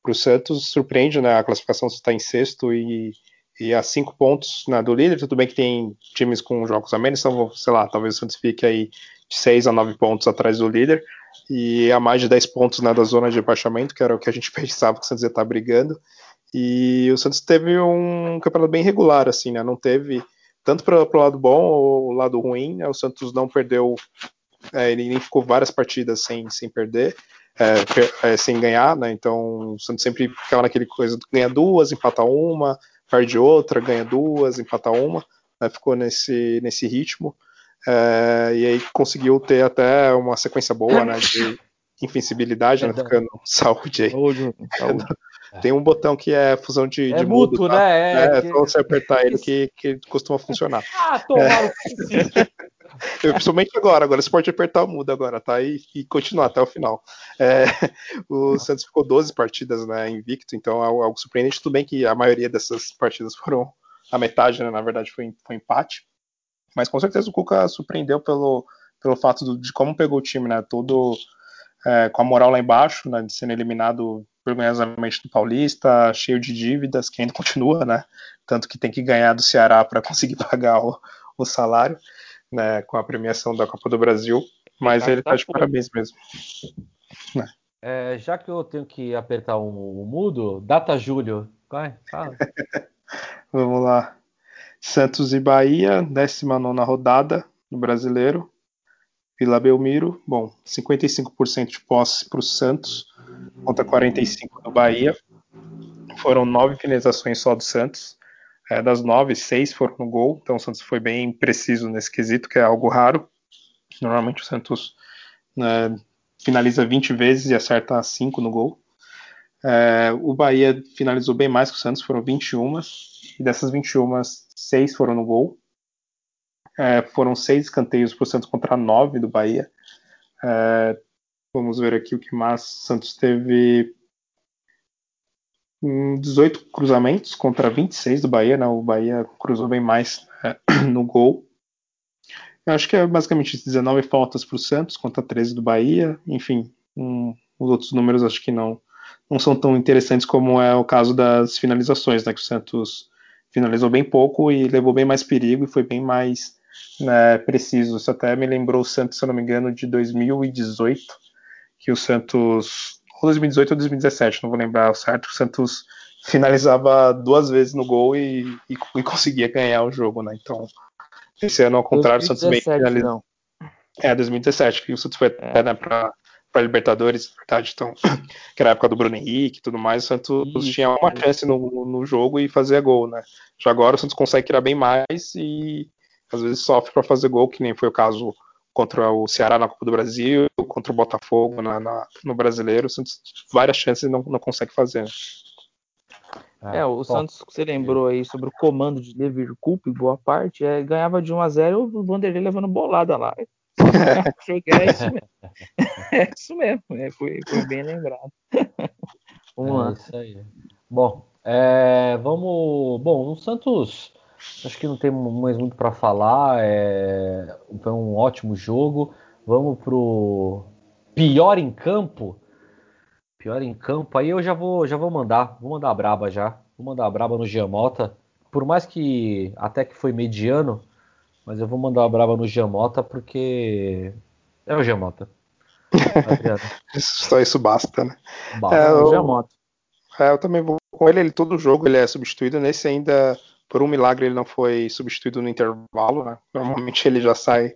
para o Santos. Surpreende, né? A classificação está em sexto e, e a cinco pontos né, do líder. Tudo bem que tem times com jogos a menos, então, sei lá, talvez o Santos fique aí de 6 a 9 pontos atrás do líder e a mais de 10 pontos né, da zona de rebaixamento, que era o que a gente pensava que o Santos ia estar brigando. E o Santos teve um campeonato bem regular, assim, né? Não teve tanto para o lado bom ou lado ruim. Né? O Santos não perdeu, é, ele nem ficou várias partidas sem, sem perder, é, é, sem ganhar, né? Então o Santos sempre ficava naquele coisa, ganha duas, empata uma, perde outra, ganha duas, empata uma, né? ficou nesse, nesse ritmo. É, e aí conseguiu ter até uma sequência boa, né? De invencibilidade, né? Ficando saúde aí. Saúde, saúde. Tem um botão que é fusão de, é de mútuo, mudo, tá? né? É, é, que... só você apertar ele que, que costuma funcionar. ah, tomar é. Eu, principalmente agora, agora você pode apertar o mudo agora, tá? E, e continuar até o final. É, o Santos ficou 12 partidas né, invicto, então é algo surpreendente. Tudo bem que a maioria dessas partidas foram a metade, né? Na verdade, foi, foi empate. Mas com certeza o Cuca surpreendeu pelo, pelo fato do, de como pegou o time, né? Todo é, com a moral lá embaixo, né? De sendo eliminado vergonhosamente do Paulista, cheio de dívidas, que ainda continua, né? Tanto que tem que ganhar do Ceará para conseguir pagar o, o, salário, né? Com a premiação da Copa do Brasil. Mas ele tá de parabéns mesmo. Né? É, já que eu tenho que apertar o um, um mudo, data Júlio. Vai, fala. Vamos lá. Santos e Bahia, 19 rodada no Brasileiro. Vila Belmiro, bom, 55% de posse para o Santos, contra 45% do Bahia. Foram nove finalizações só do Santos. É, das nove, seis foram no gol, então o Santos foi bem preciso nesse quesito, que é algo raro. Normalmente o Santos né, finaliza 20 vezes e acerta 5 no gol. É, o Bahia finalizou bem mais que o Santos, foram 21, e dessas 21, 6 foram no gol. É, foram 6 escanteios para o Santos contra 9 do Bahia. É, vamos ver aqui o que mais. Santos teve 18 cruzamentos contra 26 do Bahia, né? O Bahia cruzou bem mais é, no gol. Eu acho que é basicamente 19 faltas para o Santos contra 13 do Bahia. Enfim, um, os outros números acho que não não são tão interessantes como é o caso das finalizações, né? Que o Santos finalizou bem pouco e levou bem mais perigo e foi bem mais né, preciso. Isso até me lembrou o Santos, se eu não me engano, de 2018, que o Santos, ou 2018 ou 2017, não vou lembrar o certo, o Santos finalizava duas vezes no gol e, e, e conseguia ganhar o jogo, né? Então, esse ano ao contrário, 2017, o Santos bem finalizou. É, 2017, que o Santos foi é. até né, para para Libertadores, verdade, então, que era a época do Bruno Henrique e tudo mais, o Santos Isso. tinha uma chance no, no jogo e fazia gol, né? Já agora o Santos consegue criar bem mais e às vezes sofre para fazer gol, que nem foi o caso contra o Ceará na Copa do Brasil, contra o Botafogo na, na, no Brasileiro, o Santos várias chances e não, não consegue fazer. Né? É, o Santos, você lembrou aí sobre o comando de Levi Coupe, boa parte, é, ganhava de 1 a 0 o Vanderlei levando bolada lá. é isso mesmo. É isso mesmo, é, foi, foi bem lembrado. vamos é lá. Isso aí. Bom, é, vamos. Bom, o Santos, acho que não tem mais muito para falar. É, foi um ótimo jogo. Vamos pro pior em campo. Pior em campo. Aí eu já vou, já vou mandar, vou mandar a braba já. Vou mandar a braba no Giamota. Por mais que até que foi mediano, mas eu vou mandar uma brava no Giamota porque é o Giamota. Só isso basta, né? Basta, é, o Giamota. É, eu também vou com ele, ele todo jogo ele é substituído. Nesse ainda, por um milagre, ele não foi substituído no intervalo, né? Normalmente ele já sai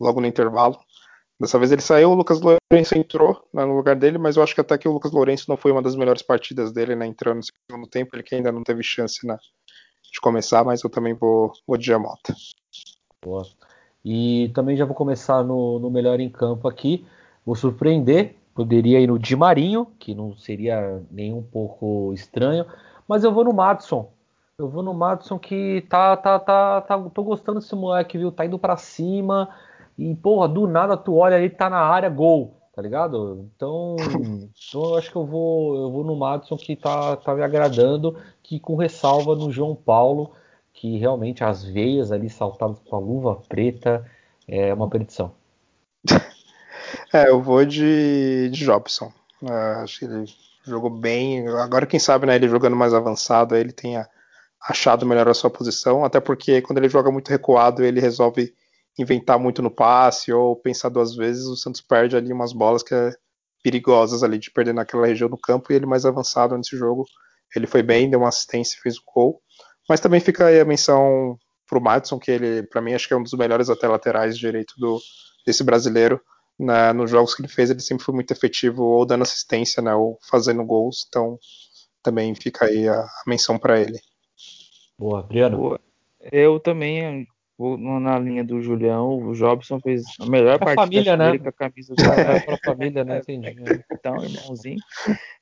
logo no intervalo. Dessa vez ele saiu, o Lucas Lourenço entrou né, no lugar dele, mas eu acho que até que o Lucas Lourenço não foi uma das melhores partidas dele, né? Entrando no segundo tempo, ele que ainda não teve chance né, de começar, mas eu também vou, vou de Giamota. Boa. E também já vou começar no, no melhor em campo aqui. Vou surpreender. Poderia ir no Di Marinho, que não seria nem um pouco estranho. Mas eu vou no Madison. Eu vou no Madison que tá, tá, tá, tá. Tô gostando desse moleque, viu? Tá indo para cima. E, porra, do nada tu olha aí, tá na área, gol. Tá ligado? Então, então eu acho que eu vou, eu vou no Madison que tá, tá me agradando. Que com ressalva no João Paulo que realmente as veias ali saltadas com a luva preta é uma perdição. É, eu vou de, de Jobson. Uh, acho que ele jogou bem. Agora, quem sabe, né, ele jogando mais avançado, ele tenha achado melhor a sua posição. Até porque quando ele joga muito recuado, ele resolve inventar muito no passe ou pensar duas vezes. O Santos perde ali umas bolas que é perigosas ali de perder naquela região do campo. E ele mais avançado nesse jogo, ele foi bem, deu uma assistência, fez o um gol. Mas também fica aí a menção pro Madison, que ele, para mim, acho que é um dos melhores até laterais direito do, desse brasileiro. Na, nos jogos que ele fez, ele sempre foi muito efetivo, ou dando assistência, né, ou fazendo gols. Então, também fica aí a, a menção para ele. Boa, Adriano. Eu também vou na linha do Julião. O Jobson fez a melhor pra partida família, né? com a camisa do para a família, né? Entendi. Então, irmãozinho.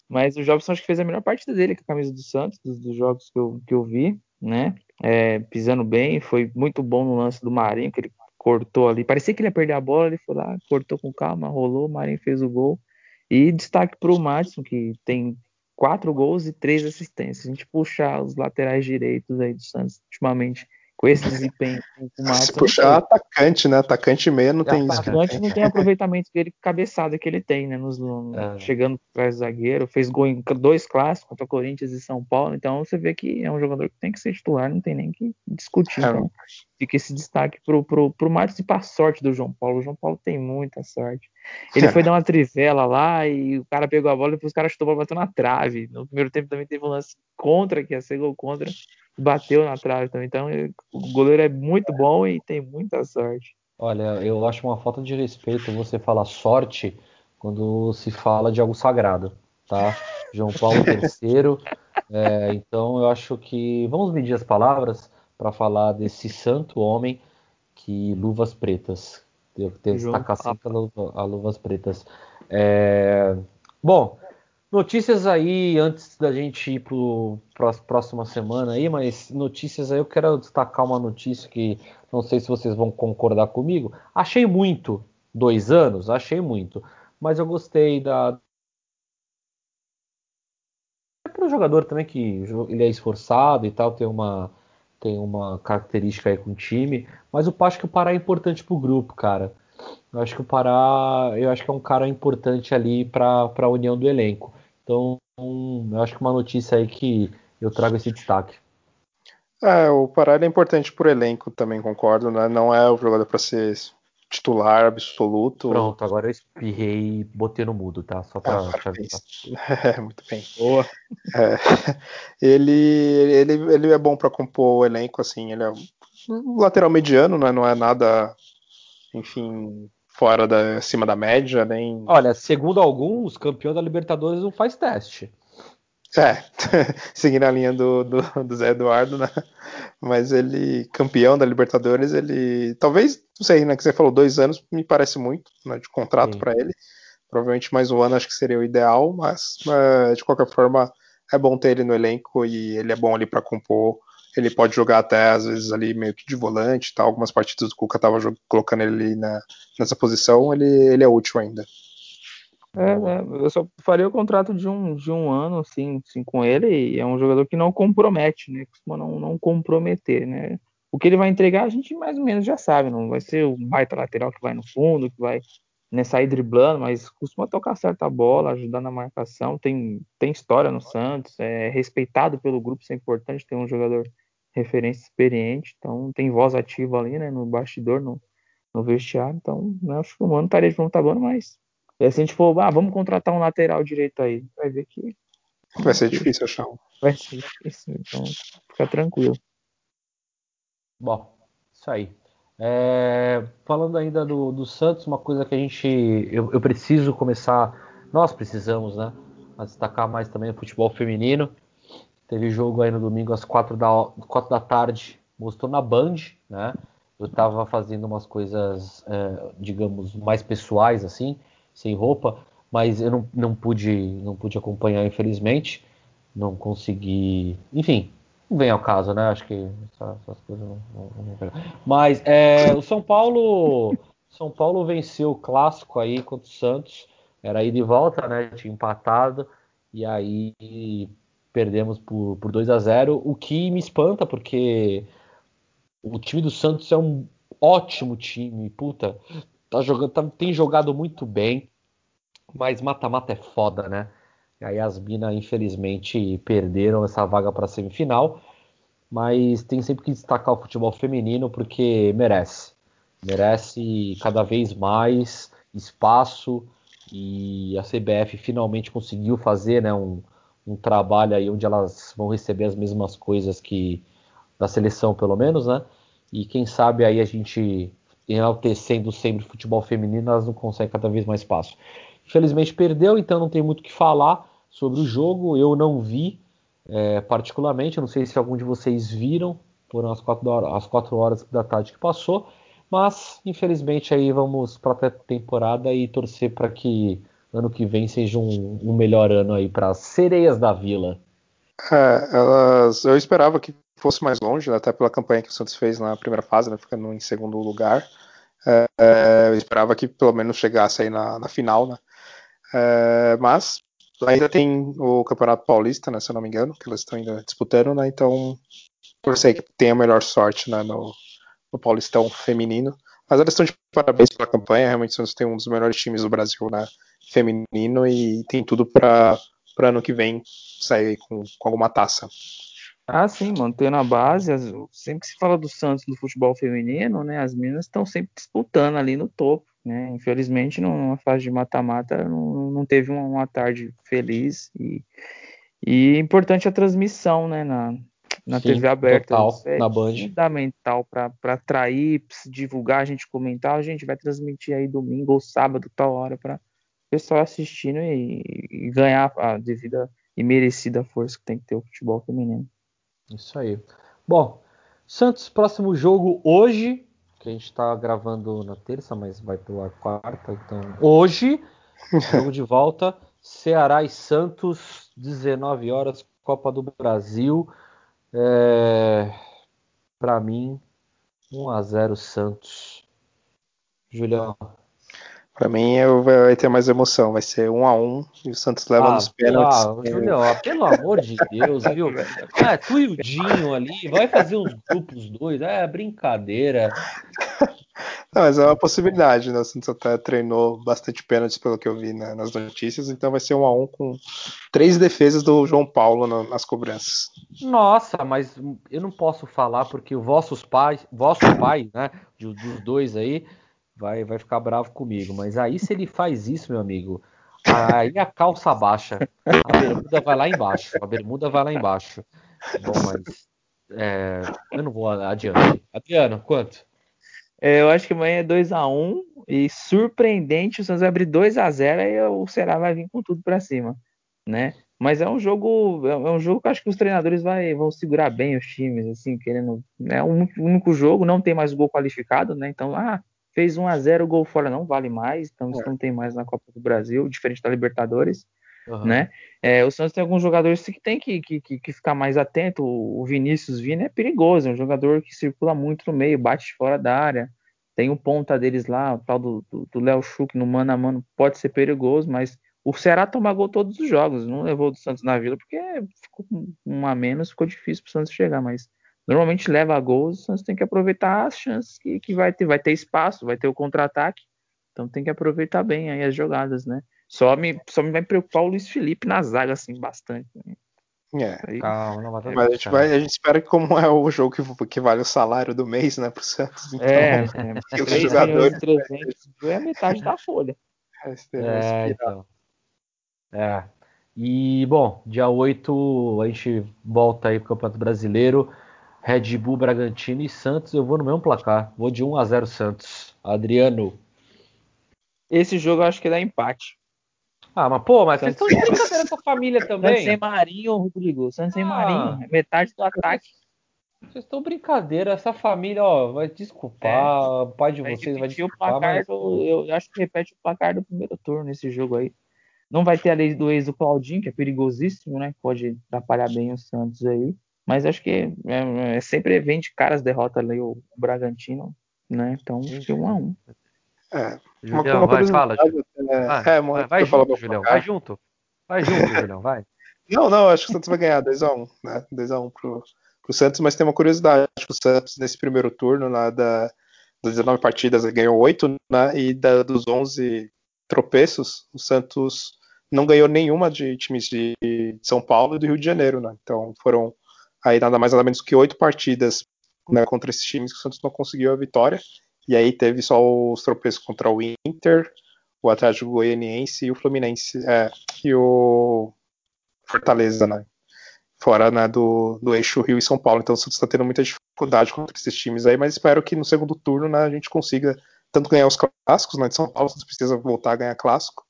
Mas o Jobson acho que fez a melhor partida dele com a camisa do Santos, dos, dos jogos que eu, que eu vi né? É, pisando bem, foi muito bom no lance do Marinho, que ele cortou ali. Parecia que ele ia perder a bola, ele foi lá, cortou com calma, rolou, o Marinho fez o gol. E destaque para o Madison, que tem quatro gols e três assistências. A gente puxar os laterais direitos aí do Santos ultimamente, com esse desempenho com o Marcos. Se puxar atacante, né? Atacante meio não tem atacante isso. Atacante não tem aproveitamento dele, cabeçada que ele tem, né? Nos, é. Chegando atrás do zagueiro, fez gol em dois clássicos contra Corinthians e São Paulo. Então você vê que é um jogador que tem que ser titular, não tem nem que discutir. É. Então, fica esse destaque pro, pro, pro Marcos e pra sorte do João Paulo. O João Paulo tem muita sorte. Ele foi dar uma trivela lá e o cara pegou a bola e os caras chutou a bola bateu na trave. No primeiro tempo também teve um lance contra, que ia ser gol contra bateu na trave também. Então, o goleiro é muito bom e tem muita sorte. Olha, eu acho uma falta de respeito você falar sorte quando se fala de algo sagrado, tá? João Paulo III. É, então, eu acho que vamos medir as palavras para falar desse santo homem que luvas pretas. Tenho que destacar sempre a, Luvas Pretas. É... Bom, notícias aí antes da gente ir para a próxima semana aí, mas notícias aí eu quero destacar uma notícia que não sei se vocês vão concordar comigo. Achei muito dois anos, achei muito, mas eu gostei da é para o jogador também que ele é esforçado e tal, tem uma tem uma característica aí com o time, mas eu acho que o Pará é importante pro grupo, cara. Eu acho que o Pará, eu acho que é um cara importante ali para a união do elenco. Então, eu acho que uma notícia aí que eu trago esse destaque. É, o Pará é importante pro elenco também, concordo, né? Não é o jogador para ser titular absoluto. Pronto, agora eu espirrei e botei no mudo, tá? Só pra ah, te avisar. É, muito bem. Boa. É, ele, ele, ele é bom para compor o elenco, assim, ele é um lateral mediano, né? Não é nada, enfim, fora da acima da média, nem. Olha, segundo alguns, campeão da Libertadores não faz teste. É, seguindo a linha do, do, do, Zé Eduardo, né? Mas ele, campeão da Libertadores, ele. Talvez, não sei, né? Que você falou dois anos, me parece muito, né, de contrato para ele. Provavelmente mais um ano acho que seria o ideal, mas uh, de qualquer forma é bom ter ele no elenco e ele é bom ali para compor. Ele pode jogar até às vezes ali meio que de volante, tá? Algumas partidas do Cuca tava colocando ele na, nessa posição, ele, ele é útil ainda. É, é, eu só faria o contrato de um, de um ano, assim, assim, com ele, e é um jogador que não compromete, né? Costuma não, não comprometer, né? O que ele vai entregar, a gente mais ou menos já sabe, não vai ser o baita lateral que vai no fundo, que vai né, sair driblando, mas costuma tocar certa bola, ajudar na marcação, tem, tem história no Santos, é respeitado pelo grupo, isso é importante, tem um jogador referência experiente, então tem voz ativa ali, né, no bastidor, no, no vestiário, então né, acho que o mano estaria de pronto tá bom, mas e se a gente for, ah, vamos contratar um lateral direito aí, vai ver que. Vai ser difícil achar um. Vai ser difícil, então fica tranquilo. Bom, isso aí. É, falando ainda do, do, Santos, uma coisa que a gente. Eu, eu, preciso começar. Nós precisamos, né? A destacar mais também o futebol feminino. Teve jogo aí no domingo às quatro da, quatro da tarde. Mostrou na Band, né? Eu tava fazendo umas coisas, é, digamos, mais pessoais, assim sem roupa, mas eu não, não pude não pude acompanhar, infelizmente. Não consegui. Enfim, não vem ao caso, né? Acho que essas, coisas não, não, não Mas é, o São Paulo. São Paulo venceu o clássico aí contra o Santos. Era aí de volta, né? Tinha empatado. E aí perdemos por, por 2 a 0 o que me espanta, porque o time do Santos é um ótimo time. Puta, tá jogando, tá, tem jogado muito bem, mas mata-mata é foda, né? E aí as Minas, infelizmente, perderam essa vaga para semifinal, mas tem sempre que destacar o futebol feminino porque merece. Merece cada vez mais espaço e a CBF finalmente conseguiu fazer né, um, um trabalho aí onde elas vão receber as mesmas coisas que da seleção, pelo menos, né? E quem sabe aí a gente enaltecendo sempre o futebol feminino, elas não conseguem cada vez mais espaço. Infelizmente perdeu, então não tem muito o que falar sobre o jogo. Eu não vi é, particularmente, não sei se algum de vocês viram, foram as quatro, horas, as quatro horas da tarde que passou, mas infelizmente aí vamos para a temporada e torcer para que ano que vem seja um, um melhor ano aí para as sereias da Vila. É, elas, eu esperava que fosse mais longe, né, até pela campanha que o Santos fez na primeira fase, né, ficando em segundo lugar. É, é, eu esperava que pelo menos chegasse aí na, na final, né? É, mas ainda tem o Campeonato Paulista, né, se eu não me engano, que eles estão ainda disputando, né? Então, sei que tenha a melhor sorte né, no, no Paulistão feminino. Mas eles estão de parabéns pela campanha. Realmente o Santos tem um dos melhores times do Brasil né, feminino e tem tudo para ano que vem sair com, com alguma taça. Ah, sim, mantendo a base. As, sempre que se fala do Santos no futebol feminino, né, as meninas estão sempre disputando ali no topo. Né? Infelizmente, numa fase de mata-mata, não, não teve uma, uma, tarde feliz. E, e é importante a transmissão né, na, na sim, TV aberta. Total, é na Band. fundamental para atrair, divulgar, a gente comentar. A gente vai transmitir aí domingo ou sábado, tal hora, para pessoal assistindo e, e ganhar a devida e merecida força que tem que ter o futebol feminino. Isso aí. Bom, Santos, próximo jogo hoje, que a gente está gravando na terça, mas vai pela quarta. Então, hoje, jogo de volta, Ceará e Santos, 19 horas, Copa do Brasil. É... Para mim, 1 a 0 Santos. Julião. Para mim vai ter mais emoção, vai ser um a um e o Santos leva ah, nos pênaltis. Ah, Julião, pelo amor de Deus, viu? Ah, tu e o Dinho ali, vai fazer uns grupos dois, é brincadeira. Não, mas é uma possibilidade, né? O Santos até treinou bastante pênaltis pelo que eu vi né, nas notícias, então vai ser um a um com três defesas do João Paulo no, nas cobranças. Nossa, mas eu não posso falar porque os vossos pais, vosso pai, né, dos dois aí, vai, vai ficar bravo comigo. Mas aí se ele faz isso, meu amigo, aí a calça baixa, a bermuda vai lá embaixo, a bermuda vai lá embaixo. Bom, mas é, eu não vou adiante. Adriano, quanto? É, eu acho que amanhã é 2x1 e surpreendente o Santos vai abrir 2x0 e o Ceará vai vir com tudo para cima, né? Mas é um jogo, é um jogo que acho que os treinadores vai, vão segurar bem os times, assim, querendo. É um único jogo, não tem mais gol qualificado, né? Então, ah, fez 1 a 0 gol fora não vale mais, então isso é. não tem mais na Copa do Brasil, diferente da Libertadores, uhum. né? É, o Santos tem alguns jogadores que tem que, que, que, ficar mais atento. O Vinícius Vini é perigoso, é um jogador que circula muito no meio, bate fora da área. Tem o ponta deles lá, o tal do Léo Schuch no mano a mano, pode ser perigoso, mas o Ceará toma gol todos os jogos, não levou do Santos na vila porque ficou um a menos, ficou difícil para o Santos chegar, mas normalmente leva a gols, o Santos tem que aproveitar as chances que, que vai ter, vai ter espaço, vai ter o contra-ataque, então tem que aproveitar bem aí as jogadas, né? Só me, só me vai preocupar o Luiz Felipe na zaga, assim, bastante. Né? É, calma, não vai mas a gente, vai, a gente espera que como é o jogo que, que vale o salário do mês, né, pro Santos, então, é, é, os jogadores... 300 é metade da folha. É, então. é, e, bom, dia 8 a gente volta aí pro Campeonato Brasileiro, Red Bull, Bragantino e Santos, eu vou no mesmo placar, vou de 1 a 0 Santos. Adriano. Esse jogo eu acho que dá empate. Ah, mas pô, mas vocês estão de brincadeira com a família também. Santos sem Marinho, Rodrigo. Santos sem ah, Marinho. Metade do ataque. Vocês estão brincadeira. Essa família, ó, vai desculpar. É, o pai de vocês vai desculpar. O placar mas... do, eu acho que repete o placar do primeiro turno nesse jogo aí. Não vai ter a lei do ex do Claudinho, que é perigosíssimo, né? Pode atrapalhar bem o Santos aí. Mas acho que é, é sempre vem de caras derrota ali o, Bragantino, né? Então, acho que um a um. É. Julião, uma, vai, fala. É, vai, é, vai, vai junto, Julião. Vai junto. Vai junto, Julião, vai. Não, não, acho que o Santos vai ganhar 2x1, né? 2x1 pro, pro Santos, mas tem uma curiosidade. Acho que o Santos, nesse primeiro turno, lá da, das 19 partidas, ganhou 8, né? E da, dos 11 tropeços, o Santos não ganhou nenhuma de times de, de São Paulo e do Rio de Janeiro, né? Então foram aí nada mais nada menos que oito partidas né, contra esses times que o Santos não conseguiu a vitória. E aí teve só os tropeços contra o Inter, o Atlético Goianiense e o Fluminense é, e o Fortaleza, né? Fora né, do, do eixo Rio e São Paulo. Então o Santos está tendo muita dificuldade contra esses times aí, mas espero que no segundo turno né, a gente consiga tanto ganhar os clássicos né, de São Paulo, o Santos precisa voltar a ganhar clássico,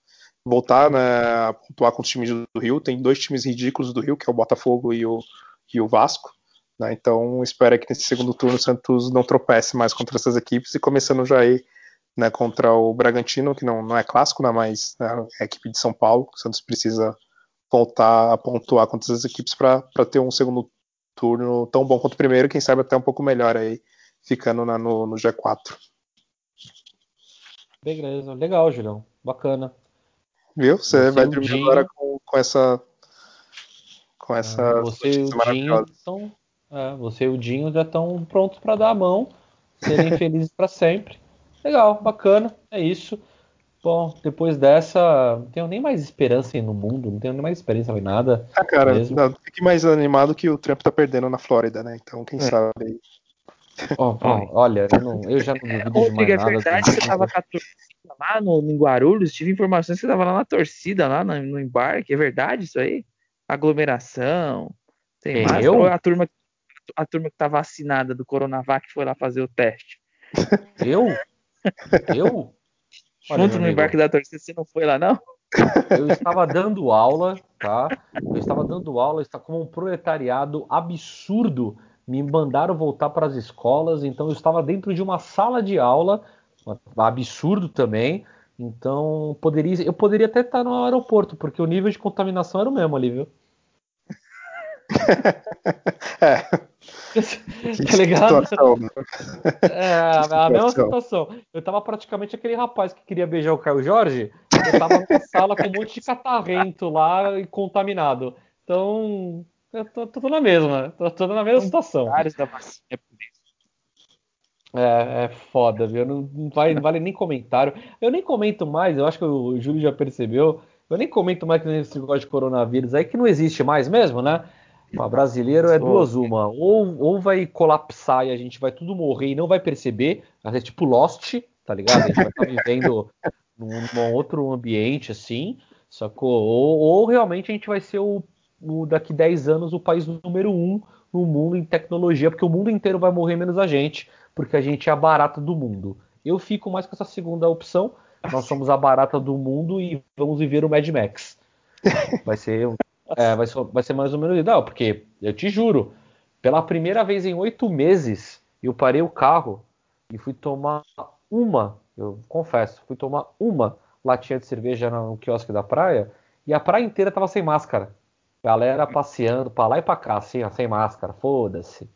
voltar né, a pontuar com os times do Rio. Tem dois times ridículos do Rio, que é o Botafogo e o, e o Vasco. Né? Então, espero que nesse segundo turno o Santos não tropece mais contra essas equipes e começando já aí né, contra o Bragantino, que não, não é clássico, né, mas né, é a equipe de São Paulo. O Santos precisa voltar a pontuar contra essas equipes para ter um segundo turno tão bom quanto o primeiro, quem sabe até um pouco melhor aí, ficando na, no, no G4. Beleza, legal, Julião. Bacana. Viu? Você, vai dormir agora com, com essa. Com essa. Ah, você e o Dinho estão é, você e o Dinho já estão prontos para dar a mão, serem felizes para sempre. Legal, bacana, é isso. Bom, depois dessa, não tenho nem mais esperança no mundo, não tenho nem mais esperança em nada. Ah, cara, não, fique mais animado que o Trump tá perdendo na Flórida, né? Então, quem é. sabe aí. Oh, oh, olha, eu, não, eu, já não duvido de mais é nada. É verdade que você tava com a torcida lá no, no Guarulhos, tive informações que você tava lá na torcida, lá no, no embarque, é verdade isso aí? Aglomeração, tem mais? Eu? a turma a turma que tá vacinada do Coronavac foi lá fazer o teste. Eu? Eu? Junto no embarque da torcida, você não foi lá, não? Eu estava dando aula, tá? Eu estava dando aula, está como um proletariado absurdo me mandaram voltar para as escolas, então eu estava dentro de uma sala de aula, absurdo também. Então poderia, eu poderia até estar no aeroporto, porque o nível de contaminação era o mesmo ali, viu? é. tá ligado? Situação. É, a, mesma situação. Eu tava praticamente aquele rapaz que queria beijar o Caio Jorge. Eu tava numa sala com um monte de catarrento lá e contaminado. Então, eu tô, tô na mesma. Tô, tô na mesma situação. É, é foda, viu? Não, não, vai, não vale nem comentário. Eu nem comento mais, eu acho que o Júlio já percebeu. Eu nem comento mais que nesse negócio de coronavírus aí, que não existe mais mesmo, né? O brasileiro é duas uma. Ou, ou vai colapsar e a gente vai tudo morrer e não vai perceber. É tipo Lost, tá ligado? A gente vai estar tá vivendo num, num, outro ambiente assim, sacou? Ou, ou realmente a gente vai ser o, o, daqui 10 anos o país número um no mundo em tecnologia, porque o mundo inteiro vai morrer menos a gente, porque a gente é a barata do mundo. Eu fico mais com essa segunda opção. Nós somos a barata do mundo e vamos viver o Mad Max. Vai ser é, vai, ser, vai ser mais ou menos ideal, porque eu te juro, pela primeira vez em oito meses, eu parei o carro e fui tomar uma, eu confesso, fui tomar uma latinha de cerveja no quiosque da praia e a praia inteira tava sem máscara. Galera passeando pra lá e pra cá, assim, ó, sem máscara. Foda-se.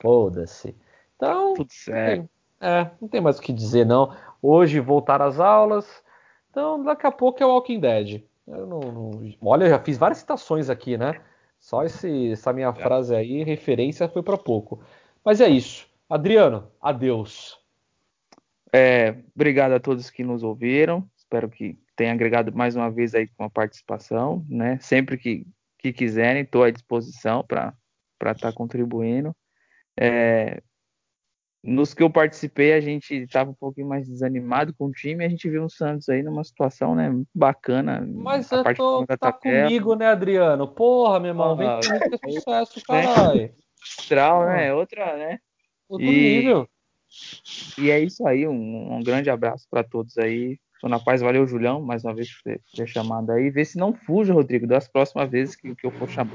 Foda-se. Então. Tudo certo. É, não tem mais o que dizer, não. Hoje voltar às aulas. Então, daqui a pouco é o Walking Dead. Eu não, não... Olha, já fiz várias citações aqui, né? Só esse, essa minha é. frase aí, referência, foi para pouco. Mas é isso. Adriano, adeus. É, obrigado a todos que nos ouviram. Espero que tenha agregado mais uma vez aí com a participação, né? Sempre que, que quiserem, estou à disposição para estar tá contribuindo. É, nos que eu participei, a gente estava um pouquinho mais desanimado com o time. A gente viu o Santos aí numa situação, né, bacana. Mas eu tô, tá comigo, né, Adriano? Porra, meu irmão, vem comigo que é sucesso, caralho. Astral, né? Outra, né? Outro e, nível. E é isso aí. Um, um grande abraço para todos aí. Tô na paz, valeu, Julião, mais uma vez por ter, chamado aí. Vê se não fuja, Rodrigo, das próximas vezes que, que eu for chamar.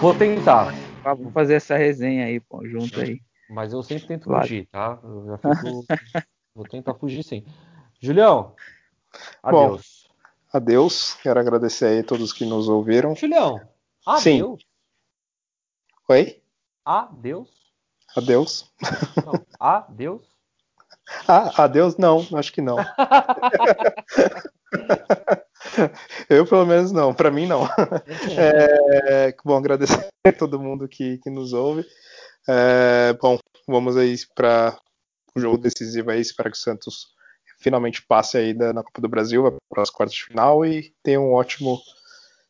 Vou tentar. Vamos fazer essa resenha aí, pô, junto aí. Mas eu sempre tento claro. fugir, tá? Eu já fico. vou tentar fugir sim. Julião, adeus. Bom, adeus. Quero agradecer aí a todos que nos ouviram. Julião, adeus. Sim. Oi? Adeus. Adeus. Não, adeus. Ah, adeus? Não, acho que não. Eu, pelo menos, não. Para mim, não. É, bom, agradecer a todo mundo que, que nos ouve. É, bom, vamos aí para o jogo decisivo aí. Espero que o Santos finalmente passe aí na Copa do Brasil para as quartas de final e tenha um ótimo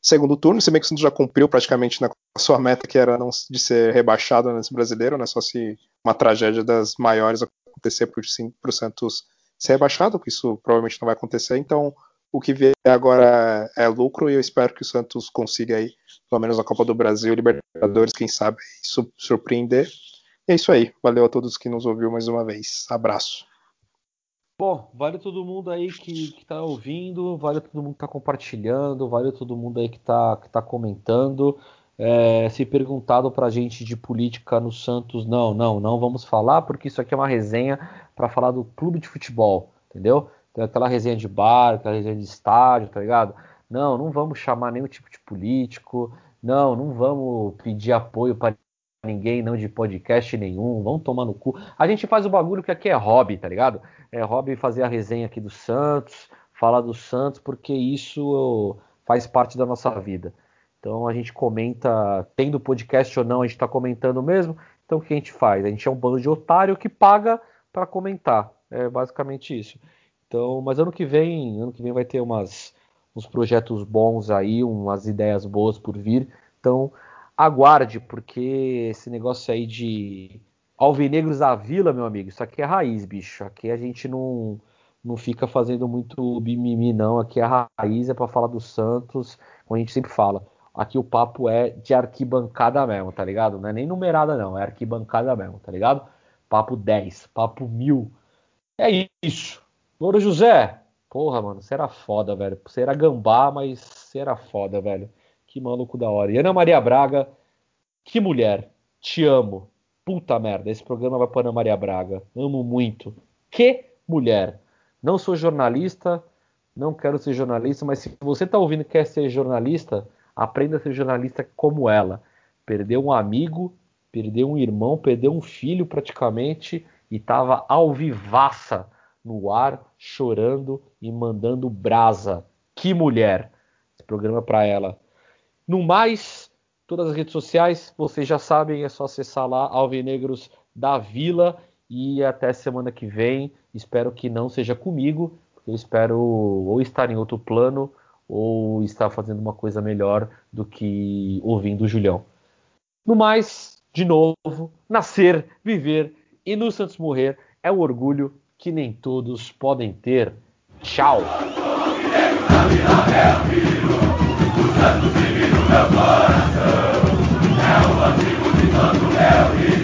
segundo turno. Se bem que o Santos já cumpriu praticamente na sua meta, que era não de ser rebaixado nesse brasileiro, né? Só se uma tragédia das maiores acontecer para o Santos ser rebaixado, que isso provavelmente não vai acontecer. Então, o que vier agora é lucro e eu espero que o Santos consiga aí, pelo menos na Copa do Brasil, Libertadores, quem sabe, surpreender. E é isso aí. Valeu a todos que nos ouviu mais uma vez. Abraço. Bom, vale todo mundo aí que, que tá ouvindo, vale todo mundo que tá compartilhando, vale todo mundo aí que tá, que tá comentando. É, se perguntado pra gente de política no Santos, não, não, não vamos falar, porque isso aqui é uma resenha para falar do clube de futebol, entendeu? Tem aquela resenha de bar, aquela resenha de estádio, tá ligado? Não, não vamos chamar nenhum tipo de político. Não, não vamos pedir apoio para ninguém, não de podcast nenhum. Vamos tomar no cu. A gente faz o bagulho que aqui é hobby, tá ligado? É hobby fazer a resenha aqui do Santos, falar do Santos, porque isso faz parte da nossa vida. Então a gente comenta, tendo podcast ou não, a gente está comentando mesmo. Então o que a gente faz? A gente é um bando de otário que paga para comentar. É basicamente isso. Então, mas ano que vem, ano que vem vai ter umas, uns projetos bons aí, umas ideias boas por vir. Então, aguarde, porque esse negócio aí de Alvinegros à Vila, meu amigo, isso aqui é raiz, bicho. Aqui a gente não, não fica fazendo muito bimimi, não. Aqui a raiz é para falar do Santos, como a gente sempre fala. Aqui o papo é de arquibancada mesmo, tá ligado? Não é nem numerada, não, é arquibancada mesmo, tá ligado? Papo 10, papo mil. É isso. Louro José, porra, mano, você era foda, velho. Você era gambá, mas você era foda, velho. Que maluco da hora. E Ana Maria Braga, que mulher. Te amo. Puta merda, esse programa vai para Ana Maria Braga. Amo muito. Que mulher! Não sou jornalista, não quero ser jornalista, mas se você está ouvindo e quer ser jornalista, aprenda a ser jornalista como ela. Perdeu um amigo, perdeu um irmão, perdeu um filho praticamente e estava alvivaça no ar, chorando e mandando brasa. Que mulher! Esse programa é para ela. No mais, todas as redes sociais, vocês já sabem, é só acessar lá Alvinegros da Vila e até semana que vem. Espero que não seja comigo, porque eu espero ou estar em outro plano ou estar fazendo uma coisa melhor do que ouvindo o Julião. No mais, de novo, nascer, viver e no Santos morrer é um orgulho que nem todos podem ter. Tchau! É o antigo de tanto réu